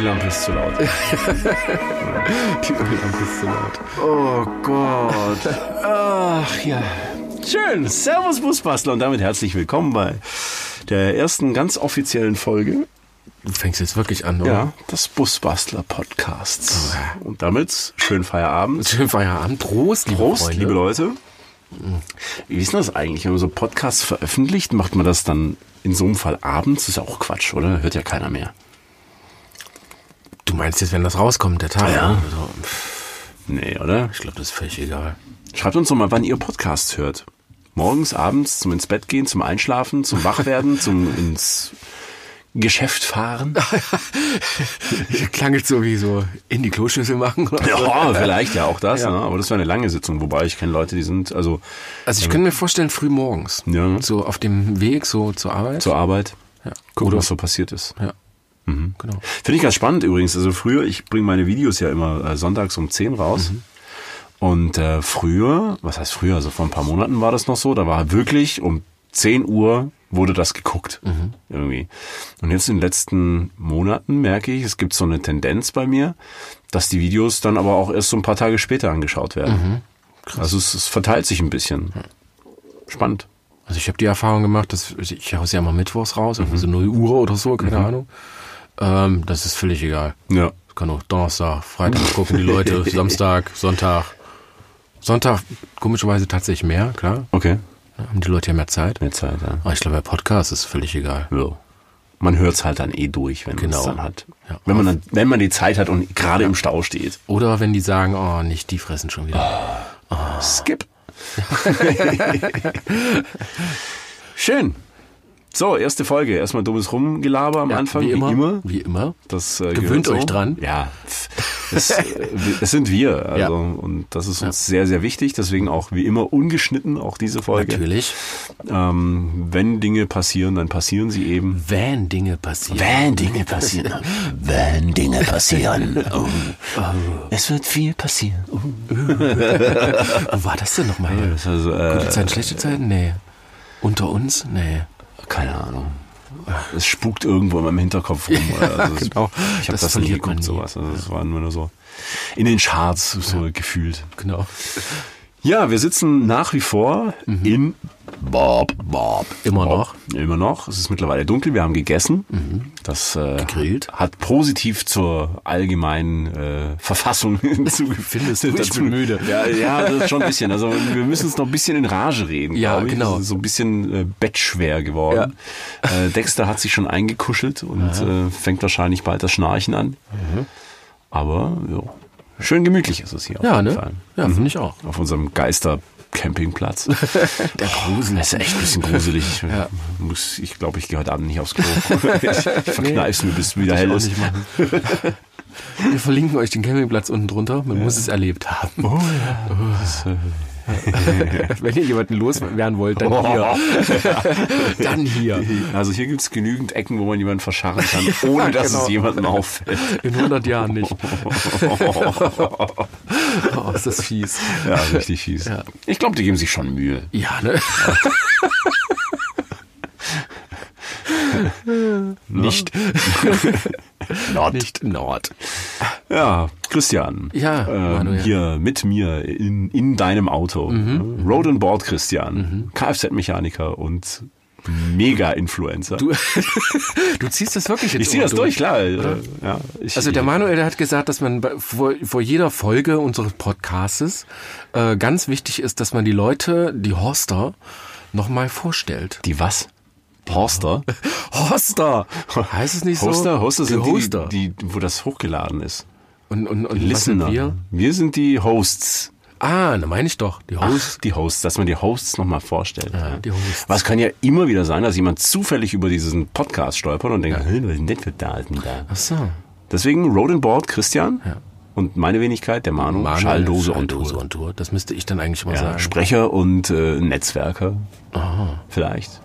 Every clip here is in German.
Öllampe ist zu laut. Die Öllampe ist zu laut. Oh Gott. Ach ja. Schön. Servus Busbastler und damit herzlich willkommen bei der ersten ganz offiziellen Folge. Du fängst jetzt wirklich an, oder? Ja, des Busbastler Podcasts. Und damit schönen Feierabend. Schönen Feierabend. Prost, liebe Prost, Freunde. liebe Leute. Wie ist das eigentlich, wenn man so Podcasts veröffentlicht? Macht man das dann in so einem Fall abends? Das ist ja auch Quatsch, oder? Hört ja keiner mehr. Du meinst jetzt, wenn das rauskommt, der Tag? Ja. Also, pff, Nee, oder? ich glaube, das ist völlig egal. Schreibt uns doch mal, wann ihr Podcasts hört. Morgens, abends, zum ins Bett gehen, zum Einschlafen, zum Wachwerden, zum ins Geschäft fahren. Klang jetzt so wie so in die Kloschüssel machen oder so. Ja, vielleicht ja auch das, Ja. Ne? aber das wäre eine lange Sitzung, wobei ich kenne Leute, die sind also Also ich könnte mir vorstellen, früh morgens. Ja. So auf dem Weg so zur Arbeit. zur Arbeit. Ja. Gucken, Oder- was so passiert ist. Ja. Genau. Finde ich ganz spannend übrigens. Also früher, ich bringe meine Videos ja immer äh, sonntags um 10 raus. Und äh, früher, was heißt früher, also vor ein paar Monaten war das noch so, da war wirklich um 10 Uhr wurde das geguckt. Irgendwie. Und jetzt in den letzten Monaten merke ich, es gibt so eine Tendenz bei mir, dass die Videos dann aber auch erst so ein paar Tage später angeschaut werden. Also es, es verteilt sich ein bisschen. Spannend. Also ich habe die Erfahrung gemacht, dass ich haue ja immer mittwochs raus, Mhm. so 0 Uhr oder so, keine Ahnung. Ähm, das ist völlig egal. Ja. Ich kann auch Donnerstag, Freitag gucken die Leute, Samstag, Sonntag. Sonntag komischerweise tatsächlich mehr, klar. Okay. Da haben die Leute ja mehr Zeit. Mehr Zeit, ja. Aber ich glaube, bei Podcast ist völlig egal. Ja. Man hört's halt dann eh durch, wenn man es Genau. dann hat. Ja. Wenn man dann, wenn man die Zeit hat und gerade im Stau steht. Oder wenn die sagen, oh, nicht die fressen schon wieder. Skip. Schön. So, erste Folge. Erstmal dummes Rumgelaber am Anfang, wie immer. Wie immer. Wie immer. Das, äh, Gewöhnt gehört so. euch dran. Ja. Es, äh, es sind wir. Also, Ja. Und das ist uns sehr, sehr wichtig. Deswegen auch wie immer ungeschnitten, auch diese Folge. Natürlich. Ähm, wenn Dinge passieren, dann passieren sie eben. Wenn Dinge passieren. Wenn Dinge passieren. Wenn Dinge passieren. Oh. Es wird viel passieren. Oh. Wo war das denn nochmal? Ist Also, Gute äh, Zeiten, schlechte Zeiten? Nee. Unter uns? Nee. Keine Ahnung. Es spukt irgendwo in meinem Hinterkopf rum. Oder? Also es- genau. Ich habe Das das, nie geguckt, sowas. Also es war nur so in den Charts so gefühlt. Genau. Ja, wir sitzen nach wie vor in Bob, Bob. Immer Bob. noch. Immer noch. Es ist mittlerweile dunkel. Wir haben gegessen. Das äh, Gegrillt. hat positiv zur allgemeinen äh, Verfassung hinzugefügt. Findest du? Ich Dazu- bin müde. Ja, ja, das ist schon ein bisschen. Also wir müssen uns noch ein bisschen in Rage reden. Ja, genau. So ein bisschen äh, bettschwer geworden. Äh, Dexter hat sich schon eingekuschelt und äh, fängt wahrscheinlich bald das Schnarchen an. Aber ja, schön gemütlich ist es hier. auf Ja, ne? Fall. Ja, finde ich auch. Auf unserem Geister-Campingplatz. Der Grusel. Das ist echt ein bisschen gruselig. Ich, Ja. muss, ich glaube, ich gehe heute Abend nicht aufs Klo. ich ich verkneif's mir, bis es wieder hell ist. Wir verlinken euch den Campingplatz unten drunter. Man muss es erlebt haben. Oh ja. Wenn ihr jemanden loswerden wollt, dann hier. dann hier. Also hier gibt's genügend Ecken, wo man jemanden verscharren kann, ohne dass Genau. es jemandem auffällt. In 100 Jahren nicht. Oh, ist das fies. Ja, richtig fies. Ja. Ich glaube, die geben sich schon Mühe. Ja, ne? Nicht. Not. Nicht Nord. Ja, Christian. Ja, ähm, Manuel. hier mit mir in, in deinem Auto. Mhm, Road and Board Christian. Kfz-Mechaniker und Mega-Influencer. Du, du ziehst das wirklich jetzt Ich ziehe das durch, klar. Äh, ja, ich, Also der Manuel der hat gesagt, dass man bei, vor, vor jeder Folge unseres Podcasts äh, ganz wichtig ist, dass man die Leute, die Horster, nochmal vorstellt. Die was? Horster? Horster! Heißt es nicht so? Hoster? Hoster die sind die, Hoster. Die, die, wo das hochgeladen ist. und, und, und was Listener. sind wir? wir sind die Hosts. Ah, na meine ich doch. Die Hosts. Ach, die Hosts, dass man die Hosts nochmal vorstellt. Ja, die Hosts. Was kann ja immer wieder sein, dass jemand zufällig über diesen Podcast stolpert und denkt, "Hä, was ist denn für Daten da? Ach so. Deswegen Road and Board Christian Ja. und meine Wenigkeit, der Manu, Manuel, Schalldose, und Schalldose Tour. und Tour. Das müsste ich dann eigentlich mal Ja, sagen. Sprecher und äh, Netzwerker. Aha. Vielleicht.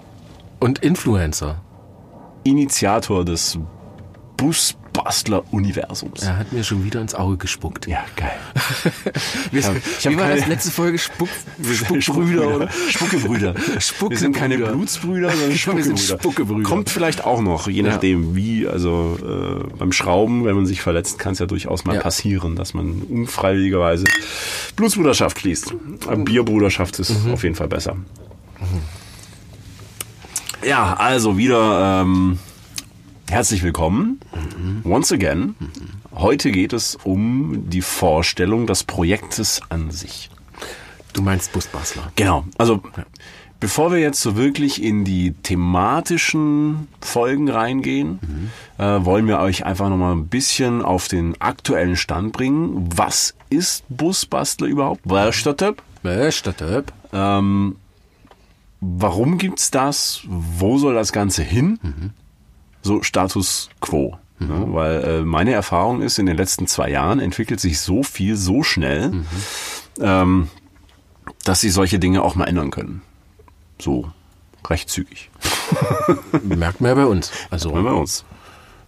Und Influencer. Initiator des Bus Busbastler-Universums. Er hat mir schon wieder ins Auge gespuckt. Ja, geil. Wir, hab- ich hab wie war keine- das letzte Folge? Spuck, Spuckbrüder, oder? Spuckebrüder. Wir sind keine. Blutsbrüder, sondern Wir sind Spuckebrüder. Spuckebrüder. Kommt vielleicht auch noch, je nachdem wie. Also äh, beim Schrauben, wenn man sich verletzt, kann es ja durchaus mal Ja. passieren, dass man unfreiwilligerweise Blutsbruderschaft schließt. Äh, Bierbruderschaft ist Mhm. auf jeden Fall besser. Ja, also wieder ähm, herzlich willkommen. Once again. Heute geht es um die Vorstellung des Projektes an sich. Du meinst Busbastler. Genau. Also bevor wir jetzt so wirklich in die thematischen Folgen reingehen, äh, wollen wir euch einfach noch mal ein bisschen auf den aktuellen Stand bringen. Was ist Busbastler überhaupt? Äh, Stadtöp. Ähm, warum gibt's das? Wo soll das Ganze hin? So Status quo. Ne? Weil äh, meine Erfahrung ist, in den letzten zwei Jahren entwickelt sich so viel so schnell, ähm, dass sich solche Dinge auch mal ändern können. So recht zügig. Merkt man ja bei uns. Also bei uns.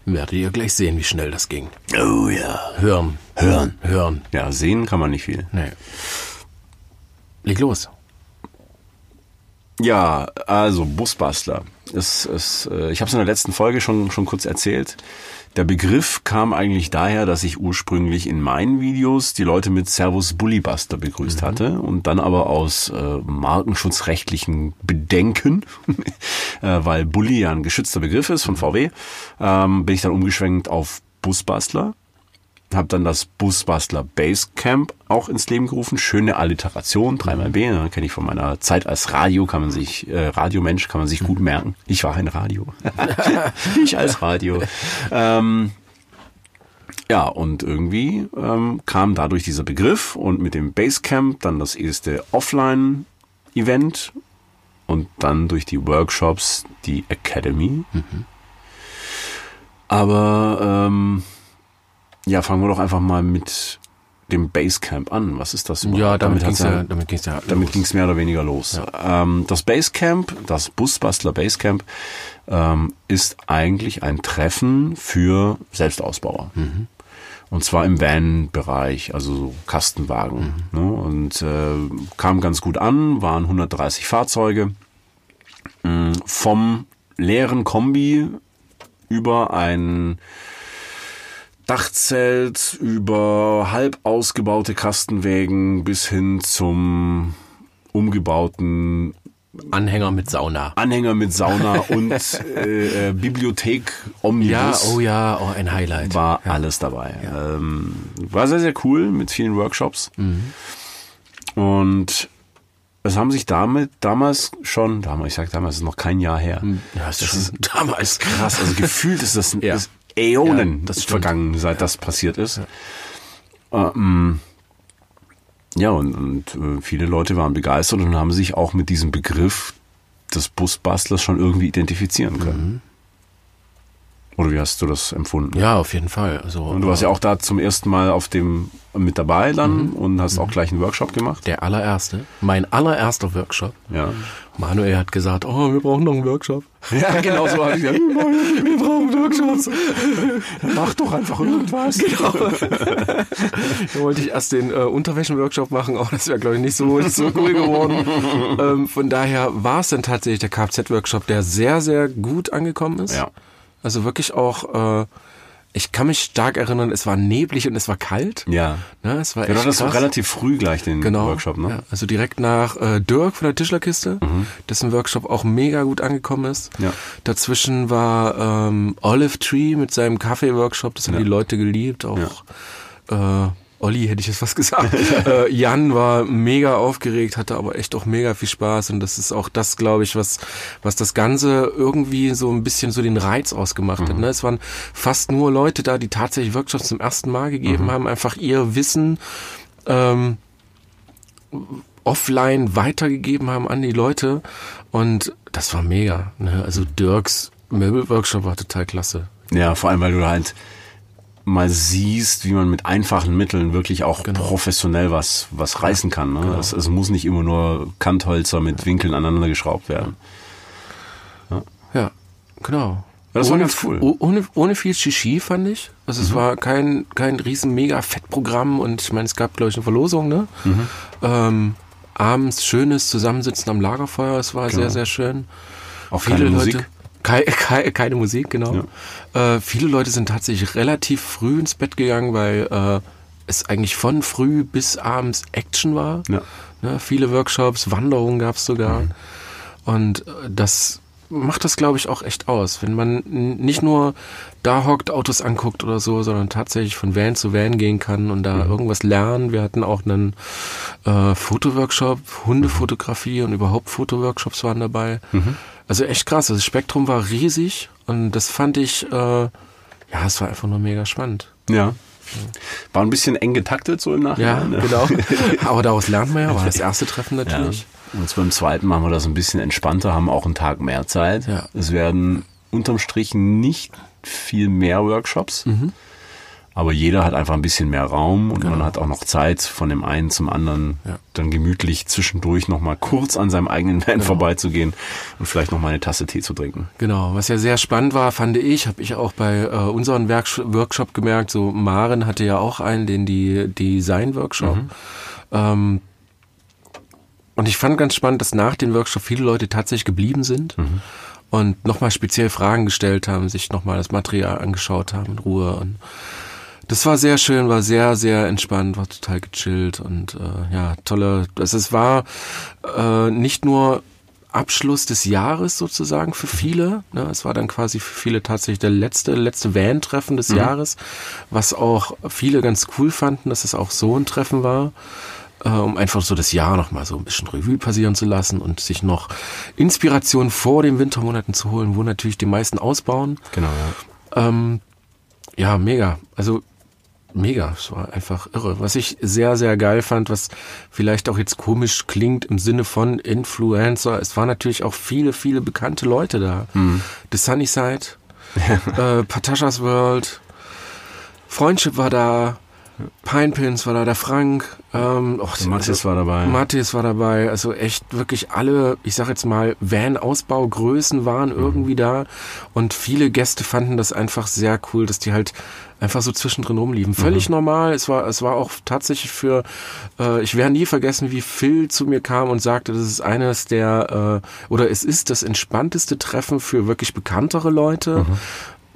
werdet ihr gleich sehen, wie schnell das ging. Oh ja. Hören. Hören. Hören. Ja, sehen kann man nicht viel. Nee. Leg los. Ja, also Busbastler. Es, es, äh, ich habe es in der letzten Folge schon, schon kurz erzählt. Der Begriff kam eigentlich daher, dass ich ursprünglich in meinen Videos die Leute mit Servus Bullybuster begrüßt hatte und dann aber aus äh, markenschutzrechtlichen Bedenken, äh, weil Bully ja ein geschützter Begriff ist von VW, ähm, bin ich dann umgeschwenkt auf Busbastler habe dann das Busbastler Basecamp auch ins Leben gerufen. Schöne Alliteration, 3x B, ne, kenne ich von meiner Zeit als Radio, kann man sich, äh, Radiomensch kann man sich gut merken. Ich war ein Radio. ich als Radio. Ähm, ja, und irgendwie ähm, kam dadurch dieser Begriff und mit dem Basecamp dann das erste Offline-Event und dann durch die Workshops die Academy. Aber ähm, ja, fangen wir doch einfach mal mit dem Basecamp an. Was ist das überhaupt? Ja, damit, hat's ging's ja, damit ging's ja. damit los. ging es mehr oder weniger los. Ähm, das Basecamp, das Busbastler Basecamp, ähm, ist eigentlich ein Treffen für Selbstausbauer. Und zwar im Van-Bereich, also so Kastenwagen. Ne? Und äh, kam ganz gut an, waren 130 Fahrzeuge. Mm, Vom leeren Kombi über ein Dachzelt, über halb ausgebaute Kastenwägen bis hin zum umgebauten Anhänger mit Sauna. Anhänger mit Sauna und äh, äh, Bibliothek Omnibus. Ja, oh ja, oh, ein Highlight. War alles dabei. Ähm, war sehr, sehr cool mit vielen Workshops. Mhm. Und es haben sich damit damals schon, damals, ich sag damals, ist noch kein Jahr her. Ja, ist schon damals. Krass, also gefühlt ist das Ja. ist Äonen Ja, das stimmt. vergangen, seit das passiert ist. Ähm, ja, und, und äh, viele Leute waren begeistert und haben sich auch mit diesem Begriff des Busbastlers schon irgendwie identifizieren können. Oder wie hast du das empfunden? Ja, auf jeden Fall. Also, Und du warst ja auch da zum ersten Mal auf dem mit dabei dann und hast auch gleich einen Workshop gemacht. der allererste, mein allererster Workshop. Ja. Manuel hat gesagt, oh, wir brauchen noch einen Workshop. Ja, genau so habe ich gesagt. Wir brauchen Workshops. Mach doch einfach irgendwas. Genau. Da wollte ich erst den äh, Unterwäschen-Workshop machen, aber das wäre, glaube ich, nicht so, nicht so cool geworden. ähm, von daher war es dann tatsächlich der Kfz-Workshop, der sehr, sehr gut angekommen ist. Ja. Also wirklich auch, äh, ich kann mich stark erinnern, es war neblig und es war kalt. Ja. Ne, es war Ja, du echt hattest auch krass. relativ früh gleich den Genau. Workshop, ne? Ja, also direkt nach äh, Dirk von der Tischlerkiste, dessen Workshop auch mega gut angekommen ist. Ja. Dazwischen war ähm, Olive Tree mit seinem Kaffee-Workshop, das haben Ja. die Leute geliebt. Auch äh, Olli hätte ich jetzt was gesagt. äh, Jan war mega aufgeregt, hatte aber echt auch mega viel Spaß und das ist auch das, glaube ich, was was das Ganze irgendwie so ein bisschen so den Reiz ausgemacht hat. Ne? Es waren fast nur Leute da, die tatsächlich Workshops zum ersten Mal gegeben haben, einfach ihr Wissen ähm, offline weitergegeben haben an die Leute und das war mega. Ne? Also Dirks Möbelworkshop war total klasse. Ja, vor allem, weil du halt mal siehst, wie man mit einfachen Mitteln wirklich auch professionell was, was reißen kann. Ne? Es, es muss nicht immer nur Kantholzer mit Winkeln aneinander geschraubt werden. Ja, genau. Das war ohne, ganz cool. oh- ohne, ohne viel Shishi, fand ich. Also Mhm. es war kein, kein riesen mega Fettprogramm und ich meine, es gab, glaube ich, eine Verlosung, ne? Mhm. Ähm, abends schönes Zusammensitzen am Lagerfeuer, es war sehr, sehr schön. Auch keine Musik. Leute. Kei, kei, keine Musik, genau. Äh, viele Leute sind tatsächlich relativ früh ins Bett gegangen, weil äh, es eigentlich von früh bis abends Action war. Ja. Ne, viele Workshops, Wanderungen gab es sogar. Und äh, das macht das, glaube ich, auch echt aus. Wenn man nicht nur da hockt, Autos anguckt oder so, sondern tatsächlich von Van zu Van gehen kann und da irgendwas lernen. Wir hatten auch einen äh, Fotoworkshop, Hundefotografie und überhaupt Fotoworkshops waren dabei. Also echt krass. Das Spektrum war riesig und das fand ich, äh, ja, es war einfach nur mega spannend. Ja. War ein bisschen eng getaktet so im Ja, Nachhinein. ne? genau. Aber daraus lernt man ja, war das erste Treffen Ja. natürlich. Und jetzt beim zweiten machen wir das ein bisschen entspannter, haben auch einen Tag mehr Zeit. Ja. Es werden unterm Strich nicht viel mehr Workshops. Mhm. Aber jeder hat einfach ein bisschen mehr Raum und man hat auch noch Zeit, von dem einen zum anderen Genau. Ja. dann gemütlich zwischendurch nochmal kurz an seinem eigenen Genau. Van vorbeizugehen und vielleicht nochmal eine Tasse Tee zu trinken. Genau, was ja sehr spannend war, fand ich, habe ich auch bei äh, unserem Werk Workshop gemerkt, so Maren hatte ja auch einen, den die Design-Workshop. Ähm, und ich fand ganz spannend, dass nach dem Workshop viele Leute tatsächlich geblieben sind und nochmal speziell Fragen gestellt haben, sich nochmal das Material angeschaut haben in Ruhe. Und das war sehr schön, war sehr, sehr entspannt, war total gechillt und äh, ja, tolle. Also es war äh, nicht nur Abschluss des Jahres sozusagen für viele. Ne? Es war dann quasi für viele tatsächlich der letzte, letzte Van-Treffen des Jahres, was auch viele ganz cool fanden, dass es auch so ein Treffen war. Äh, um einfach so das Jahr nochmal so ein bisschen Revue passieren zu lassen und sich noch Inspiration vor den Wintermonaten zu holen, wo natürlich die meisten ausbauen. Genau, ja. Ähm, ja, mega. Also mega. Es war einfach irre. Was ich sehr, sehr geil fand, was vielleicht auch jetzt komisch klingt im Sinne von Influencer, es waren natürlich auch viele, viele bekannte Leute da. The Sunnyside, äh, Patashas World, Freundship war da, Pinepins war da, der Frank, ähm, Der Matthias war dabei. Matthias war dabei, also echt wirklich alle, ich sag jetzt mal, Van-Ausbaugrößen waren Mhm. irgendwie da und viele Gäste fanden das einfach sehr cool, dass die halt einfach so zwischendrin rumliefen. Mhm. Völlig normal, es war, es war auch tatsächlich für, äh, ich werde nie vergessen, wie Phil zu mir kam und sagte, das ist eines der, äh, oder es ist das entspannteste Treffen für wirklich bekanntere Leute. Mhm.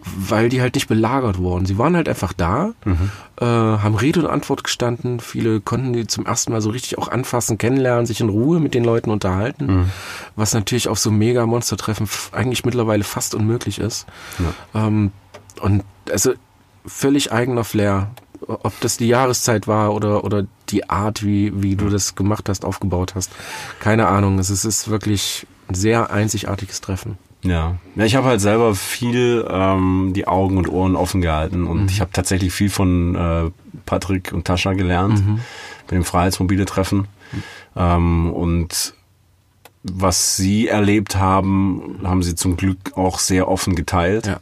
Weil die halt nicht belagert wurden. Sie waren halt einfach da, Mhm. äh, haben Rede und Antwort gestanden. Viele konnten die zum ersten Mal so richtig auch anfassen, kennenlernen, sich in Ruhe mit den Leuten unterhalten. Mhm. Was natürlich auf so mega Monstertreffen eigentlich mittlerweile fast unmöglich ist. Ähm, und also völlig eigener Flair. Ob das die Jahreszeit war oder, oder die Art, wie, wie du das gemacht hast, aufgebaut hast. Keine Ahnung. Es ist, es ist wirklich ein sehr einzigartiges Treffen. Ja. ja, ich habe halt selber viel ähm, die Augen und Ohren offen gehalten und ich habe tatsächlich viel von äh, Patrick und Tascha gelernt bei dem Freiheitsmobile-Treffen. Ähm, und was sie erlebt haben, haben sie zum Glück auch sehr offen geteilt. Ja.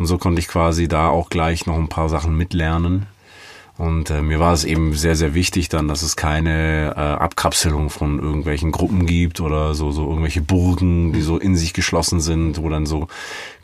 Und so konnte ich quasi da auch gleich noch ein paar Sachen mitlernen. Und äh, mir war es eben sehr, sehr wichtig dann, dass es keine äh, Abkapselung von irgendwelchen Gruppen gibt oder so, so irgendwelche Burgen, die so in sich geschlossen sind, wo dann so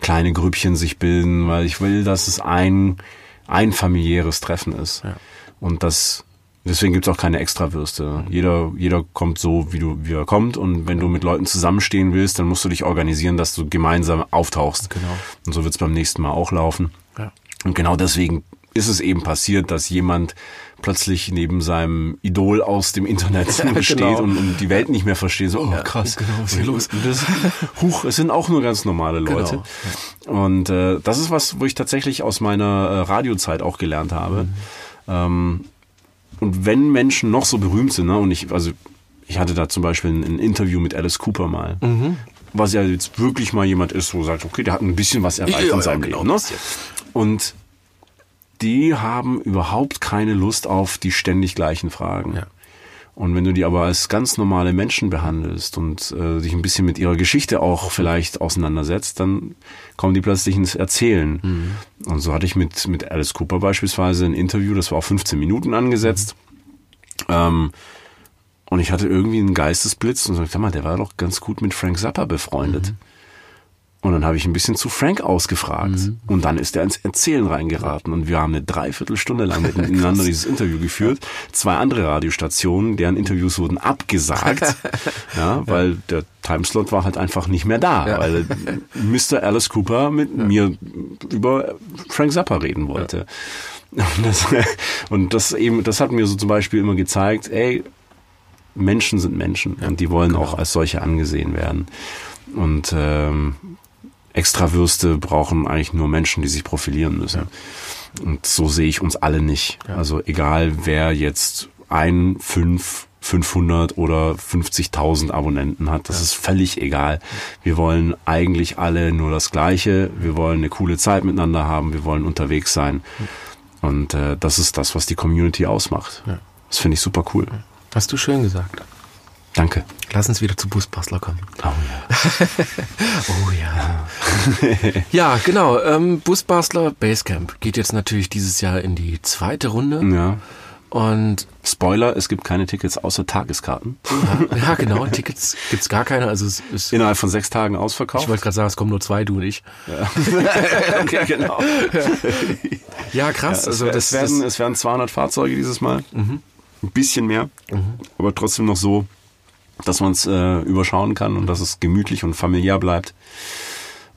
kleine Grüppchen sich bilden, weil ich will, dass es ein, ein familiäres Treffen ist. Ja. Und das, deswegen gibt's auch keine Extrawürste. Jeder, jeder kommt so, wie du, wie er kommt. Und wenn du mit Leuten zusammenstehen willst, dann musst du dich organisieren, dass du gemeinsam auftauchst. Genau. Und so wird's beim nächsten Mal auch laufen. Ja. Und genau deswegen ist es eben passiert, dass jemand plötzlich neben seinem Idol aus dem Internet Ja, steht genau. und, und die Welt nicht mehr versteht. So, oh krass, genau, was ist hier los? Und Das, huch, es sind auch nur ganz normale Leute. Und äh, das ist was, wo ich tatsächlich aus meiner äh, Radiozeit auch gelernt habe. Ähm, und wenn Menschen noch so berühmt sind, ne, und ich, also ich hatte da zum Beispiel ein, ein Interview mit Alice Cooper mal, was ja jetzt wirklich mal jemand ist, wo sagt, okay, der hat ein bisschen was erreicht Ja, in ja, seinem genau, Leben. Ne? Und die haben überhaupt keine Lust auf die ständig gleichen Fragen. Ja. Und wenn du die aber als ganz normale Menschen behandelst und äh, dich ein bisschen mit ihrer Geschichte auch vielleicht auseinandersetzt, dann kommen die plötzlich ins Erzählen. Mhm. Und so hatte ich mit, mit Alice Cooper beispielsweise ein Interview, das war auf 15 Minuten angesetzt. Ähm, und ich hatte irgendwie einen Geistesblitz und so, sag mal, der war doch ganz gut mit Frank Zappa befreundet. Und dann habe ich ein bisschen zu Frank ausgefragt. Mhm. Und dann ist er ins Erzählen reingeraten. Und wir haben eine Dreiviertelstunde lang miteinander dieses Interview geführt. Zwei andere Radiostationen, deren Interviews wurden abgesagt, ja, weil ja. der Timeslot war halt einfach nicht mehr da, ja. weil Mr. Alice Cooper mit ja. mir über Frank Zappa reden wollte. Und das, und das eben, das hat mir so zum Beispiel immer gezeigt, ey, Menschen sind Menschen und die wollen genau. auch als solche angesehen werden. Und ähm, Extrawürste brauchen eigentlich nur Menschen, die sich profilieren müssen. Ja. Und so sehe ich uns alle nicht. Ja. Also egal, wer jetzt ein, fünf, 500 oder 50.000 Abonnenten hat, das ja. ist völlig egal. Wir wollen eigentlich alle nur das Gleiche. Wir wollen eine coole Zeit miteinander haben. Wir wollen unterwegs sein. Und äh, das ist das, was die Community ausmacht. Das finde ich super cool. Hast du schön gesagt. Danke. Lass uns wieder zu Busbastler kommen. Oh ja. oh ja. ja, genau. Ähm, Busbastler Basecamp geht jetzt natürlich dieses Jahr in die zweite Runde. Ja. Und Spoiler, es gibt keine Tickets außer Tageskarten. Ja, ja genau, Tickets gibt's gar keine. Also es ist innerhalb von sechs Tagen ausverkauft. Ich wollte gerade sagen, es kommen nur zwei, du und ich. Ja, okay, genau. Ja, krass. Ja, es, also das, es, werden, es werden 200 Fahrzeuge dieses Mal. Mhm. Ein bisschen mehr, mhm. aber trotzdem noch so, dass man es äh, überschauen kann und dass es gemütlich und familiär bleibt.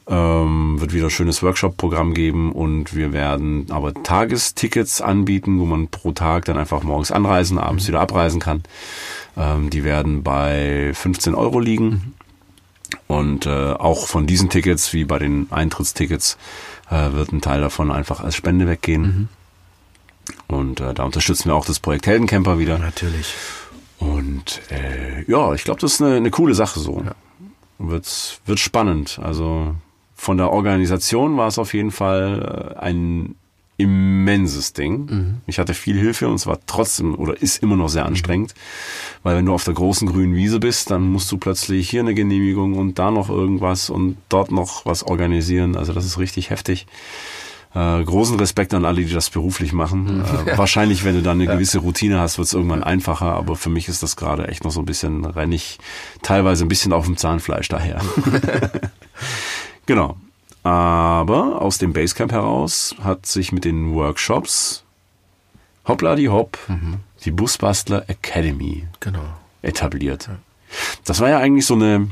Ähm, wird wieder ein schönes Workshop-Programm geben und wir werden aber Tagestickets anbieten, wo man pro Tag dann einfach morgens anreisen, abends wieder abreisen kann. Ähm, die werden bei 15 Euro liegen. Und äh, auch von diesen Tickets, wie bei den Eintrittstickets, äh, wird ein Teil davon einfach als Spende weggehen. Mhm. Und äh, da unterstützen wir auch das Projekt Heldencamper wieder. Natürlich. Und äh, ja, ich glaube, das ist eine, eine coole Sache so. Ja. Wird, wird spannend. Also von der Organisation war es auf jeden Fall äh, ein immenses Ding. Mhm. Ich hatte viel Hilfe und es war trotzdem oder ist immer noch sehr anstrengend, mhm. weil wenn du auf der großen grünen Wiese bist, dann musst du plötzlich hier eine Genehmigung und da noch irgendwas und dort noch was organisieren. Also das ist richtig heftig. Äh, großen Respekt an alle, die das beruflich machen. Mhm. Äh, wahrscheinlich, wenn du dann eine gewisse Routine hast, wird es irgendwann einfacher, aber für mich ist das gerade echt noch so ein bisschen rennig, teilweise ein bisschen auf dem Zahnfleisch daher. genau. Aber aus dem Basecamp heraus hat sich mit den Workshops hoppla die hopp mhm. die Busbastler Academy genau. etabliert. Das war ja eigentlich so eine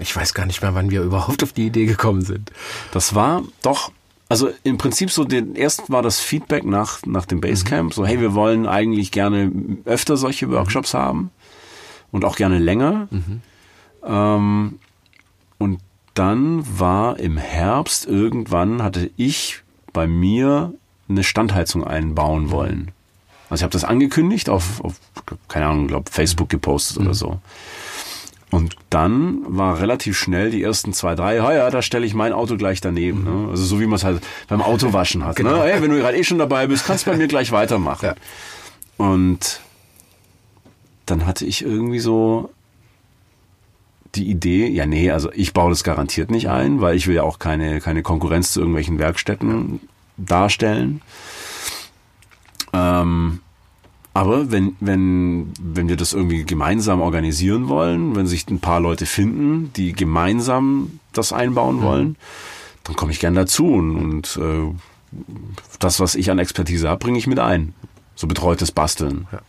ich weiß gar nicht mehr, wann wir überhaupt auf die Idee gekommen sind. Das war doch also im Prinzip so, den, erst war das Feedback nach, nach dem Basecamp, mhm. so hey, wir wollen eigentlich gerne öfter solche mhm. Workshops mhm. haben und auch gerne länger. Mhm. Ähm, und dann war im Herbst irgendwann, hatte ich bei mir eine Standheizung einbauen mhm. wollen. Also ich habe das angekündigt auf, auf keine Ahnung, glaube Facebook gepostet oder mhm. so. Und dann war relativ schnell die ersten zwei, drei, ja, ja, da stelle ich mein Auto gleich daneben. Ne? Also so wie man es halt beim Autowaschen hat. Ne? genau. ne? hey, wenn du gerade eh schon dabei bist, kannst du bei mir gleich weitermachen. Ja. Und dann hatte ich irgendwie so die Idee, ja nee, also ich baue das garantiert nicht ein, weil ich will ja auch keine, keine Konkurrenz zu irgendwelchen Werkstätten darstellen. Ähm, aber wenn, wenn, wenn wir das irgendwie gemeinsam organisieren wollen, wenn sich ein paar Leute finden, die gemeinsam das einbauen mhm. wollen, dann komme ich gern dazu und, und äh, das, was ich an Expertise habe, bringe ich mit ein. So betreutes Basteln. Ja.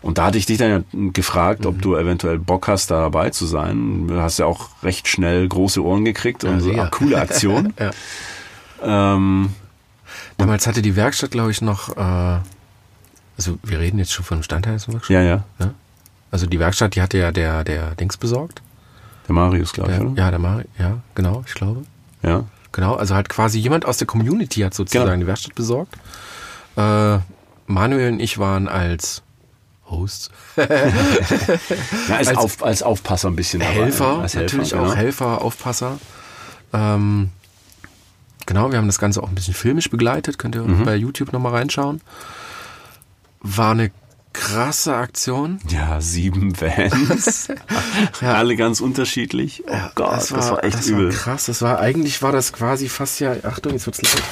Und da hatte ich dich dann ja gefragt, ob mhm. du eventuell Bock hast, da dabei zu sein. Du hast ja auch recht schnell große Ohren gekriegt und so eine coole Aktion. ja. ähm, Damals hatte die Werkstatt, glaube ich, noch äh, also wir reden jetzt schon von Standheizungswerkstatt? Ja, ja, ja. Also die Werkstatt, die hatte ja der, der Dings besorgt. Der Marius, glaube ich, oder? Ja, der Marius, ja, genau, ich glaube. Ja. Genau, also halt quasi jemand aus der Community hat sozusagen genau. die Werkstatt besorgt. Äh, Manuel und ich waren als Hosts. ja, als, als, auf, als Aufpasser ein bisschen. Helfer, dabei, als natürlich Helfer, auch genau. Helfer, Aufpasser. Ähm, genau, wir haben das Ganze auch ein bisschen filmisch begleitet. Könnt ihr mhm. bei YouTube nochmal reinschauen. War eine krasse Aktion. Ja, sieben Vans. ja. Alle ganz unterschiedlich. Oh ja, Gott, das war, das war echt das übel. War krass. Das war, eigentlich war das quasi fast ja, Achtung, jetzt wird's laut,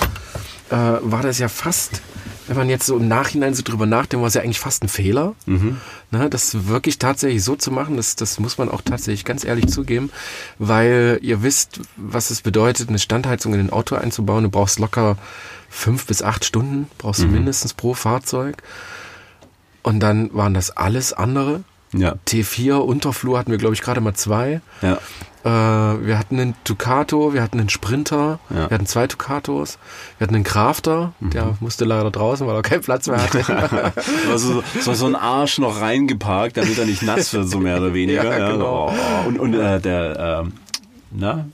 äh, war das ja fast wenn man jetzt so im Nachhinein so drüber nachdenkt, war es ja eigentlich fast ein Fehler. Mhm. Ne, das wirklich tatsächlich so zu machen, das, das muss man auch tatsächlich ganz ehrlich zugeben, weil ihr wisst, was es bedeutet, eine Standheizung in ein Auto einzubauen. Du brauchst locker fünf bis acht Stunden, brauchst du mindestens pro Fahrzeug. Und dann waren das alles andere. Ja. T4 Unterflur hatten wir, glaube ich, gerade mal zwei. Ja. Äh, wir hatten einen Ducato, wir hatten einen Sprinter, Ja. wir hatten zwei Ducatos, wir hatten einen Crafter, der musste leider draußen, weil er keinen Platz mehr hatte. Also so, so ein Arsch noch reingeparkt, damit er nicht nass wird, so mehr oder weniger. Ja, genau. Oh, Und, und äh, der, ähm, na?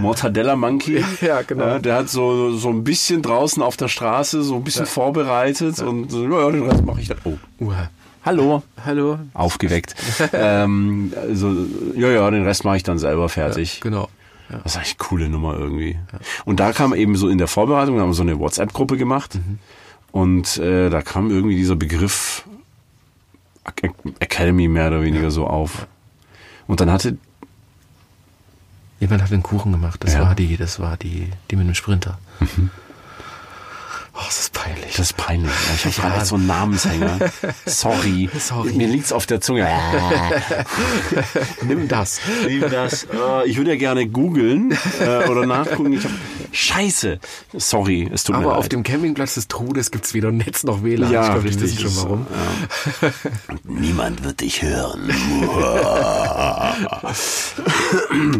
Mortadella Monkey. Ja, genau. Ja, der hat so, so ein bisschen draußen auf der Straße so ein bisschen vorbereitet und so, ja, den Rest mache ich dann. Oh, Uah. hallo. Hallo. Aufgeweckt. ähm, also, ja, ja, den Rest mache ich dann selber fertig. Genau. Ja. Das ist eigentlich eine coole Nummer irgendwie. Und da kam eben so in der Vorbereitung, da haben wir so eine WhatsApp-Gruppe gemacht. Mhm. Und äh, da kam irgendwie dieser Begriff Ac- Academy mehr oder weniger so auf. Und dann hatte, Jemand hat einen Kuchen gemacht. Das Ja. war die, das war die, die mit dem Sprinter. Oh, das ist peinlich. das ist peinlich. Ich habe gerade so einen Namenshänger. Sorry. Sorry. Mir liegt's auf der Zunge. Nimm das. Lieb das. Äh, ich würde ja gerne googeln äh, oder nachgucken. Ich hab, Scheiße. Sorry, es tut mir Aber leid. auf dem Campingplatz des Todes gibt's weder Netz noch WLAN. ja, ich glaub, die richtig. wissen schon warum. Ja. Niemand wird dich hören.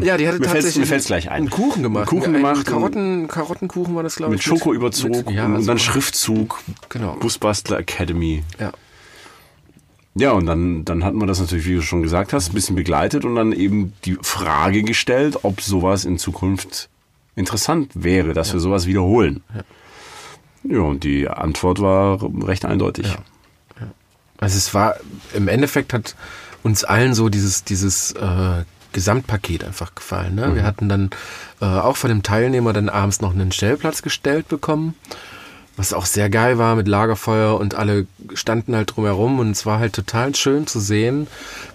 Ja, die hatte Mir fällt's- tatsächlich mir fällt's gleich ein. einen Kuchen gemacht. Einen Kuchen gemacht Karotten, Karottenkuchen war das, glaube Mit ich. Mit- ja, und dann. Schriftzug. Genau. Busbastler Academy. Ja. Ja, und dann, dann hatten wir das natürlich, wie du schon gesagt hast, ein bisschen begleitet und dann eben die Frage gestellt, ob sowas in Zukunft interessant wäre, dass wir sowas wiederholen. Ja. und die Antwort war recht eindeutig. Ja. Also es war, im Endeffekt hat uns allen so dieses, dieses äh, Gesamtpaket einfach gefallen. Ne? Wir hatten dann äh, auch von dem Teilnehmer dann abends noch einen Stellplatz gestellt bekommen, was auch sehr geil war mit Lagerfeuer und alle standen halt drumherum und es war halt total schön zu sehen,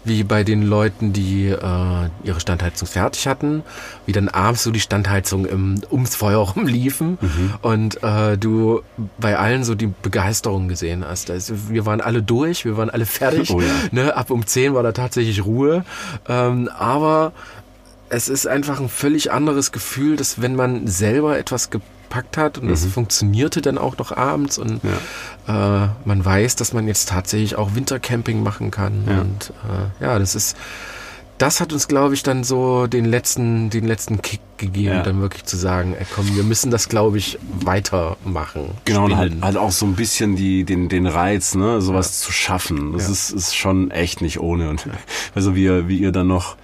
wie bei den Leuten, die äh, ihre Standheizung fertig hatten, wie dann abends so die Standheizung im, ums Feuer rumliefen und äh, du bei allen so die Begeisterung gesehen hast. Also wir waren alle durch, wir waren alle fertig. Oh ja. ne? Ab um 10 war da tatsächlich Ruhe. Ähm, aber es ist einfach ein völlig anderes Gefühl, dass wenn man selber etwas gepackt hat und das funktionierte dann auch noch abends und äh, man weiß, dass man jetzt tatsächlich auch Wintercamping machen kann Ja. und äh, ja, das ist das hat uns, glaube ich, dann so den letzten, den letzten Kick gegeben, Ja. dann wirklich zu sagen, ey, komm, wir müssen das, glaube ich, weitermachen. Genau, und halt, halt auch so ein bisschen die, den, den Reiz, ne, sowas zu schaffen. Das Ja. ist, ist schon echt nicht ohne. Und also wie ihr, wie ihr dann noch,